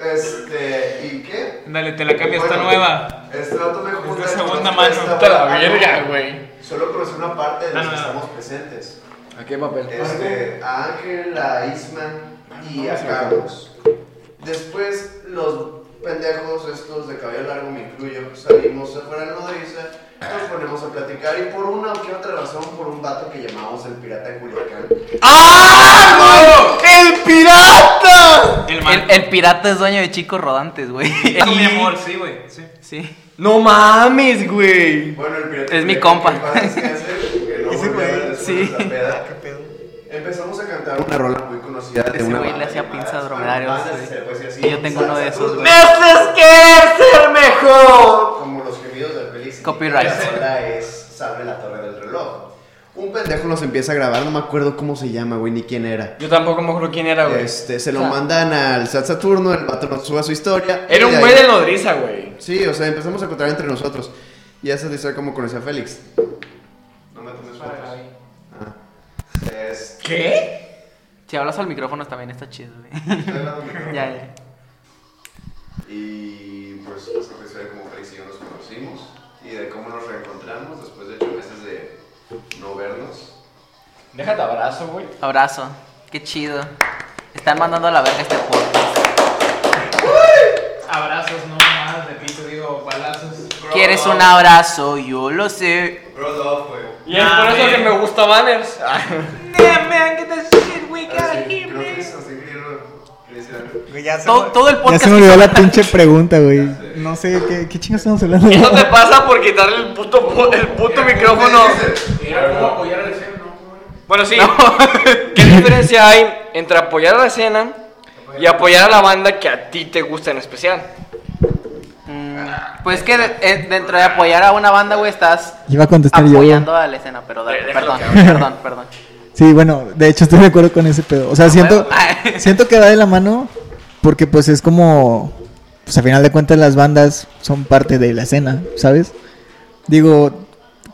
Este, ¿y qué? Dale, te la cambio, está Bueno, nueva. Este dato me dijo Es de "Puta, segunda mano. Está la banda". verga, güey. Solo conocí una parte de los No, que no, no. estamos presentes. ¿A qué papel? Este, a Ángel, a Isman y a Carlos. Después, los pendejos estos de cabello largo, me incluyo, salimos afuera de la nodriza, nos ponemos a platicar y por una o que otra razón, por un vato que llamamos el pirata de Culiacán. ¡Ah, güey! ¡El pirata! El El, el pirata es dueño de chicos rodantes, güey. Es mi amor, sí, güey. Sí. Sí. No mames, güey. Bueno, el pirata Es mi compa. Que descanse, que no Ese güey, sí. Empezamos a cantar una rola Ese güey le hacía llamada- pinza a bueno, dromedarios, Y yo tengo uno de esos, güey. haces querer ser mejor! Como los gemidos del feliz. Copyright. La es Salve la torre del reloj. Un pendejo nos empieza a grabar, no me acuerdo cómo se llama, güey, ni quién era. Yo tampoco me acuerdo quién era, güey. Este, se lo mandan al Sat Saturno, el vato nos sube su historia. Era un güey de nodriza, güey. Sí, o sea, empezamos a contar entre nosotros. Y esa es la historia como conocí a Félix. No me tomes fotos. Ah. Es- ¿Qué? Si hablas al micrófono también está chido, güey. estoy hablando de (laughs) micrófono. ya, ya. Y pues esa fue la historia de cómo Félix y yo nos conocimos y de cómo nos reencontramos después de ocho meses de no vernos. Déjate abrazo, güey. Abrazo. Qué chido. Están mandando a la verga este podcast. Abrazos, no más, repito, digo, balazos. ¿Quieres un abrazo? Yo lo sé. Bro, love, güey. Y es por eso que me gusta Banners. (laughs) Yeah, man, get that shit we got Ahora sí, here, ya Todo, todo el Ya podcast. se me olvidó la pinche pregunta, güey. No sé, ¿qué, qué chingas estamos hablando? Eso te pasa por quitarle el puto, el puto micrófono. Era como apoyar a la escena, ¿no? Bueno, sí. (laughs) ¿Qué diferencia hay entre apoyar a la escena y apoyar a la banda que a ti te gusta en especial? Mm, Pues que de- eh, dentro de apoyar a una banda, güey, estás Iba a contestar yo. apoyando a la escena, pero dale, Déjalo perdón, perdón, perdón. Sí, bueno, de hecho estoy de acuerdo con ese pedo. O sea, siento, huevo. (laughs) siento que va de la mano porque pues es como, pues a final de cuentas las bandas son parte de la escena, ¿sabes? Digo,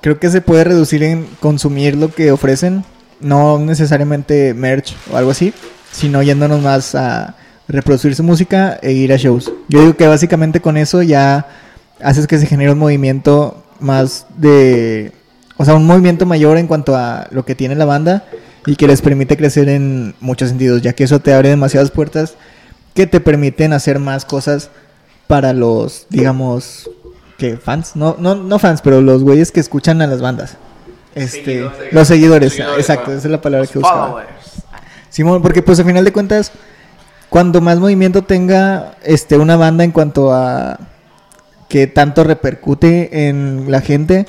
creo que se puede reducir en consumir lo que ofrecen, no necesariamente merch o algo así, sino yéndonos más a reproducir su música e ir a shows. Yo digo que básicamente con eso ya haces que se genere un movimiento más de... O sea, un movimiento mayor en cuanto a lo que tiene la banda y que les permite crecer en muchos sentidos, ya que eso te abre demasiadas puertas que te permiten hacer más cosas para los, digamos, que fans, no, no, no fans, pero los güeyes que escuchan a las bandas. Este, los seguidores, Seguidores, exacto, esa es la palabra que buscaba. Followers. Simón, porque pues a final de cuentas, cuando más movimiento tenga este una banda en cuanto a que tanto repercute en la gente,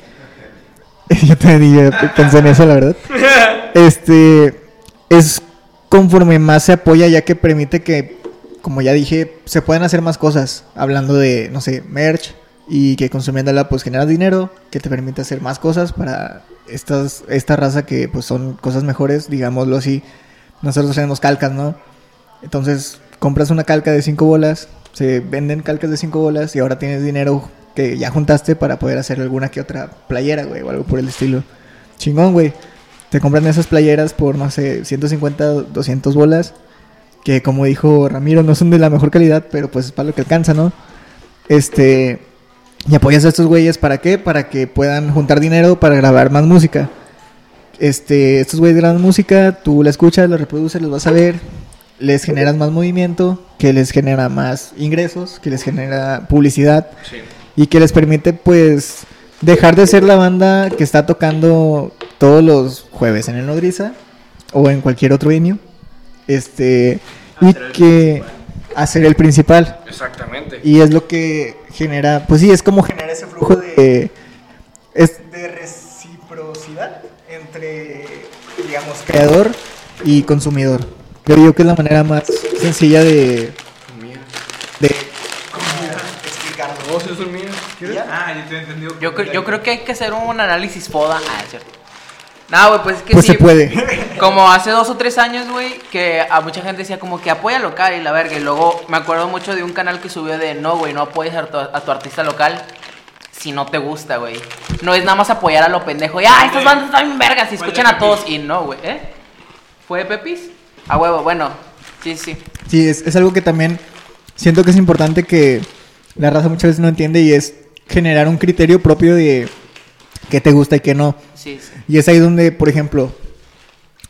(laughs) yo dije, pensé en eso, la verdad. (laughs) Este es conforme más se apoya, ya que permite que, como ya dije, se puedan hacer más cosas. Hablando de, no sé, merch y que consumiéndola pues generas dinero, que te permite hacer más cosas para estas, esta raza que pues son cosas mejores, digámoslo así. Nosotros tenemos calcas, ¿no? Entonces compras una calca de 5 bolas, se venden calcas de 5 bolas y ahora tienes dinero que ya juntaste para poder hacer alguna que otra playera, güey, o algo por el estilo. Chingón, güey. Te compran esas playeras por, no sé, 150, 200 bolas. Que como dijo Ramiro, no son de la mejor calidad, pero pues es para lo que alcanza, ¿no? este, y apoyas a estos güeyes, ¿para qué? Para que puedan juntar dinero para grabar más música. Este, estos güeyes graban música, tú la escuchas, la reproduces, los vas a ver, les generas más movimiento, que les genera más ingresos, que les genera publicidad y que les permite pues dejar de ser la banda que está tocando todos los jueves en el Nodriza o en cualquier otro venue. Este, y que hacer el principal. Exactamente. Y es lo que genera, pues sí, es como genera ese flujo de, es de reciprocidad entre, digamos, creador y consumidor. Creo yo que es la manera más sencilla de, de explicarlo. ¿Vos son míos? Ah, yo te he entendido. Yo, cre- yo creo que hay que hacer un análisis foda. Ah, es cierto. No, güey, pues es que Pues sí. se puede. (laughs) Como hace dos o tres años, güey, que a mucha gente decía como que apoya local y la verga. Y luego me acuerdo mucho de un canal que subió de no, güey, no apoyes a tu, a tu artista local si no te gusta, güey. No es nada más apoyar a lo pendejo. Y, ah, estas bandas están bien vergas y ¿Cuál escuchan de a todos. Y no, güey, ¿eh? ¿Fue Pepis? A huevo, bueno. Sí, sí. Sí, es, es algo que también siento que es importante que la raza muchas veces no entiende y es generar un criterio propio de qué te gusta y qué no. Sí, sí. Y es ahí donde, por ejemplo,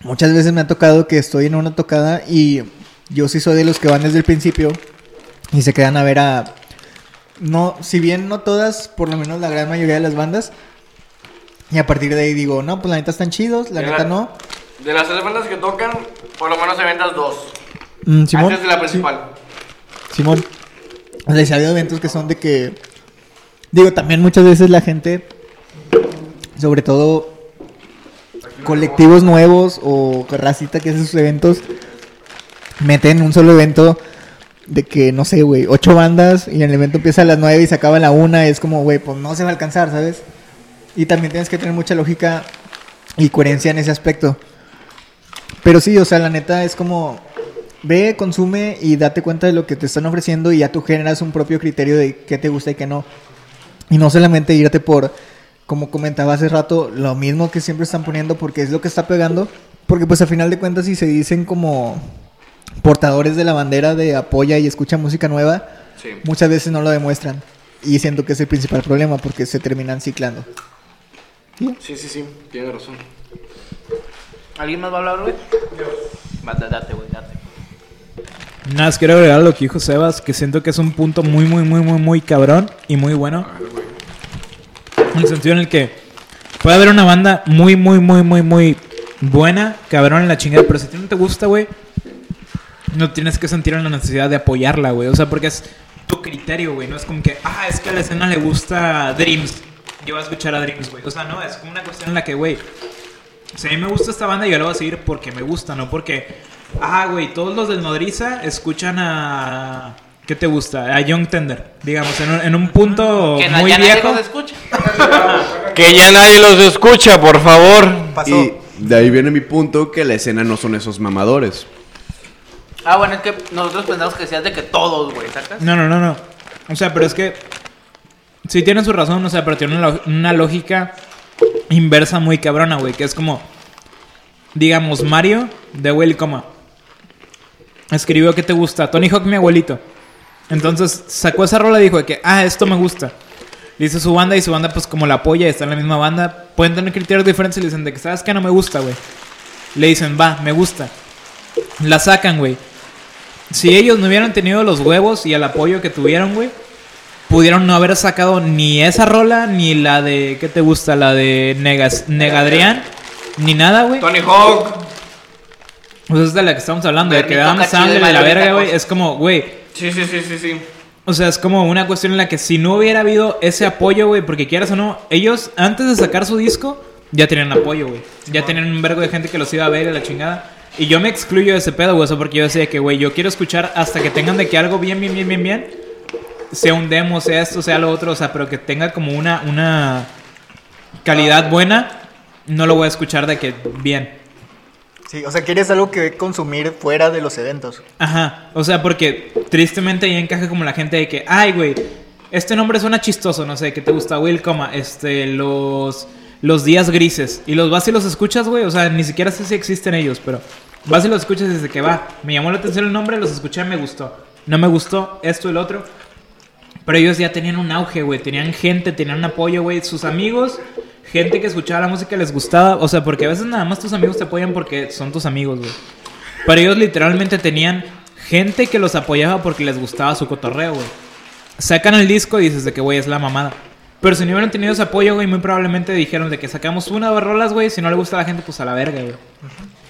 muchas veces me ha tocado que estoy en una tocada y yo sí soy de los que van desde el principio y se quedan a ver a... No, si bien no todas, por lo menos la gran mayoría de las bandas. Y a partir de ahí digo, no, pues la neta están chidos, la neta no. De las tres bandas que tocan, por lo menos se vendas dos. Mm, Simón, Antes de la sí. principal. Simón. O sea, ha habido eventos que son de que. Digo, también muchas veces la gente, sobre todo colectivos nuevos o racita que hace sus eventos, meten un solo evento de que, no sé, güey, ocho bandas y el evento empieza a las nueve y se acaba a la una. Y es como, güey, pues no se va a alcanzar, ¿sabes? Y también tienes que tener mucha lógica y coherencia en ese aspecto. Pero sí, o sea, la neta es como ve, consume y date cuenta de lo que te están ofreciendo y ya tú generas un propio criterio de qué te gusta y qué no. Y no solamente irte por, como comentaba hace rato, lo mismo que siempre están poniendo porque es lo que está pegando. Porque pues a final de cuentas si se dicen como portadores de la bandera de apoya y escucha música nueva, Sí. muchas veces no lo demuestran. Y siento que es el principal problema porque se terminan ciclando. Sí, sí, sí, tienes razón. ¿Alguien más va a hablar, güey? Da- Date, güey, date. Nada, más quiero agregar lo que dijo Sebas, que siento que es un punto muy, muy, muy, muy, muy cabrón y muy bueno. En el sentido en el que puede haber una banda muy, muy, muy, muy, muy buena, cabrón en la chingada, pero si a ti no te gusta, güey, no tienes que sentir la necesidad de apoyarla, güey. O sea, porque es tu criterio, güey. No es como que, ah, es que a la escena le gusta Dreams. Yo voy a escuchar a Dreams, güey. O sea, no, es como una cuestión en la que, güey, si a mí me gusta esta banda, yo la voy a seguir porque me gusta, no porque, ah, güey, todos los del Nodriza escuchan a. ¿Qué te gusta? A Young Tender, digamos, en un, en un punto Que muy ya nadie viejo. nos escucha. (laughs) Que ya nadie los escucha, por favor. Pasó. Y de ahí viene mi punto que la escena no son esos mamadores. Ah, bueno, es que nosotros pensamos que decías de que todos, güey, ¿sacas? No, no, no, no. O sea, pero es que. Sí tiene su razón, o sea, pero tiene una, una lógica inversa muy cabrona, güey. Que es como. Digamos, Mario de Willy Coma. Escribió que te gusta. Tony Hawk, mi abuelito. Entonces sacó esa rola y dijo de que, ah, esto me gusta. Le su banda y su banda, pues como la apoya está en la misma banda, pueden tener criterios diferentes y le dicen de que, ¿sabes que No me gusta, güey. Le dicen, va, me gusta. La sacan, güey. Si ellos no hubieran tenido los huevos y el apoyo que tuvieron, güey, pudieron no haber sacado ni esa rola, ni la de, ¿qué te gusta? La de Negas, Negadrián, ni nada, güey. Tony Hawk. Pues es de la que estamos hablando, de que dan sangre de la verga, güey. Es como, güey, Sí, sí, sí, sí, sí. o sea, es como una cuestión en la que si no hubiera habido ese apoyo, güey, porque quieras o no, ellos antes de sacar su disco ya tenían apoyo, güey. Ya tenían un vergo de gente que los iba a ver y la chingada. Y yo me excluyo de ese pedo, güey, eso porque yo decía que, güey, yo quiero escuchar hasta que tengan de que algo bien, bien, bien, bien, bien, sea un demo, sea esto, sea lo otro, o sea, pero que tenga como una, una calidad buena, no lo voy a escuchar de que bien. Sí, o sea, quieres algo que consumir fuera de los eventos. Ajá, o sea, porque tristemente ahí encaja como la gente de que, ay, güey, este nombre suena chistoso, no sé, que te gusta, Will, coma, este, los, los días grises. Y los vas y los escuchas, güey, o sea, ni siquiera sé si existen ellos, pero vas y los escuchas desde que va. Me llamó la atención el nombre, los escuché, me gustó. No me gustó esto lo otro. Pero ellos ya tenían un auge, güey. Tenían gente, tenían un apoyo, güey. Sus amigos, gente que escuchaba la música les gustaba. O sea, porque a veces nada más tus amigos te apoyan porque son tus amigos, güey. Pero ellos literalmente tenían gente que los apoyaba porque les gustaba su cotorreo, güey. Sacan el disco y dices de que, güey, es la mamada. Pero si no hubieran tenido ese apoyo, güey, muy probablemente dijeron de que sacamos una o dos rolas, güey. Si no le gusta a la gente, pues a la verga, güey.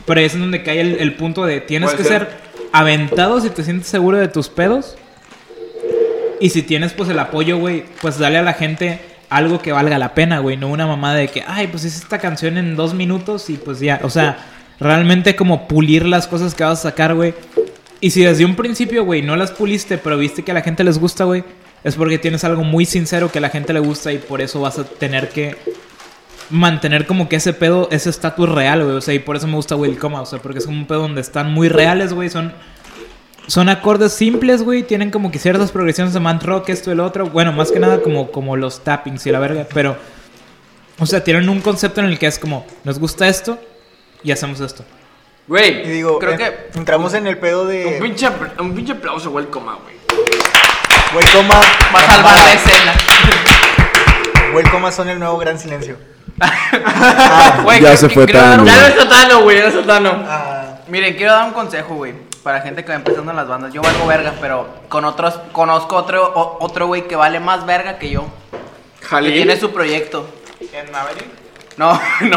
Pero ahí es donde cae el, el punto de tienes que ser. ser aventado si te sientes seguro de tus pedos. Y si tienes pues el apoyo, güey, pues dale a la gente algo que valga la pena, güey. No una mamada de que, ay, pues hice esta canción en dos minutos y pues ya. O sea, realmente como pulir las cosas que vas a sacar, güey. Y si desde un principio, güey, no las puliste, pero viste que a la gente les gusta, güey, es porque tienes algo muy sincero que a la gente le gusta y por eso vas a tener que mantener como que ese pedo, ese estatus real, güey. O sea, y por eso me gusta Will Coma, o sea, porque es como un pedo donde están muy reales, güey. Son, son acordes simples, güey. Tienen como que ciertas progresiones de man rock, esto y el otro. Bueno, más que nada como, como los tappings y la verga. Pero, o sea, tienen un concepto en el que es como, nos gusta esto y hacemos esto. Y Güey, digo, Creo en- que- entramos en el pedo un de. pinche, apl- un pinche aplauso, güey, coma, güey. Güey, coma. Va a salvar la escena. Güey, coma son el nuevo gran silencio. (laughs) Güey, Ya creo se que- fue quiero dar tan, un- Ya no es Satano, güey, ya no es Satano. Ah, Miren, quiero dar un consejo, güey, para gente que va empezando en las bandas. Yo valgo verga, pero con otros conozco otro o- otro güey que vale más verga que yo. Que Jalil. tiene su proyecto. ¿En Maverick? No, (laughs) no,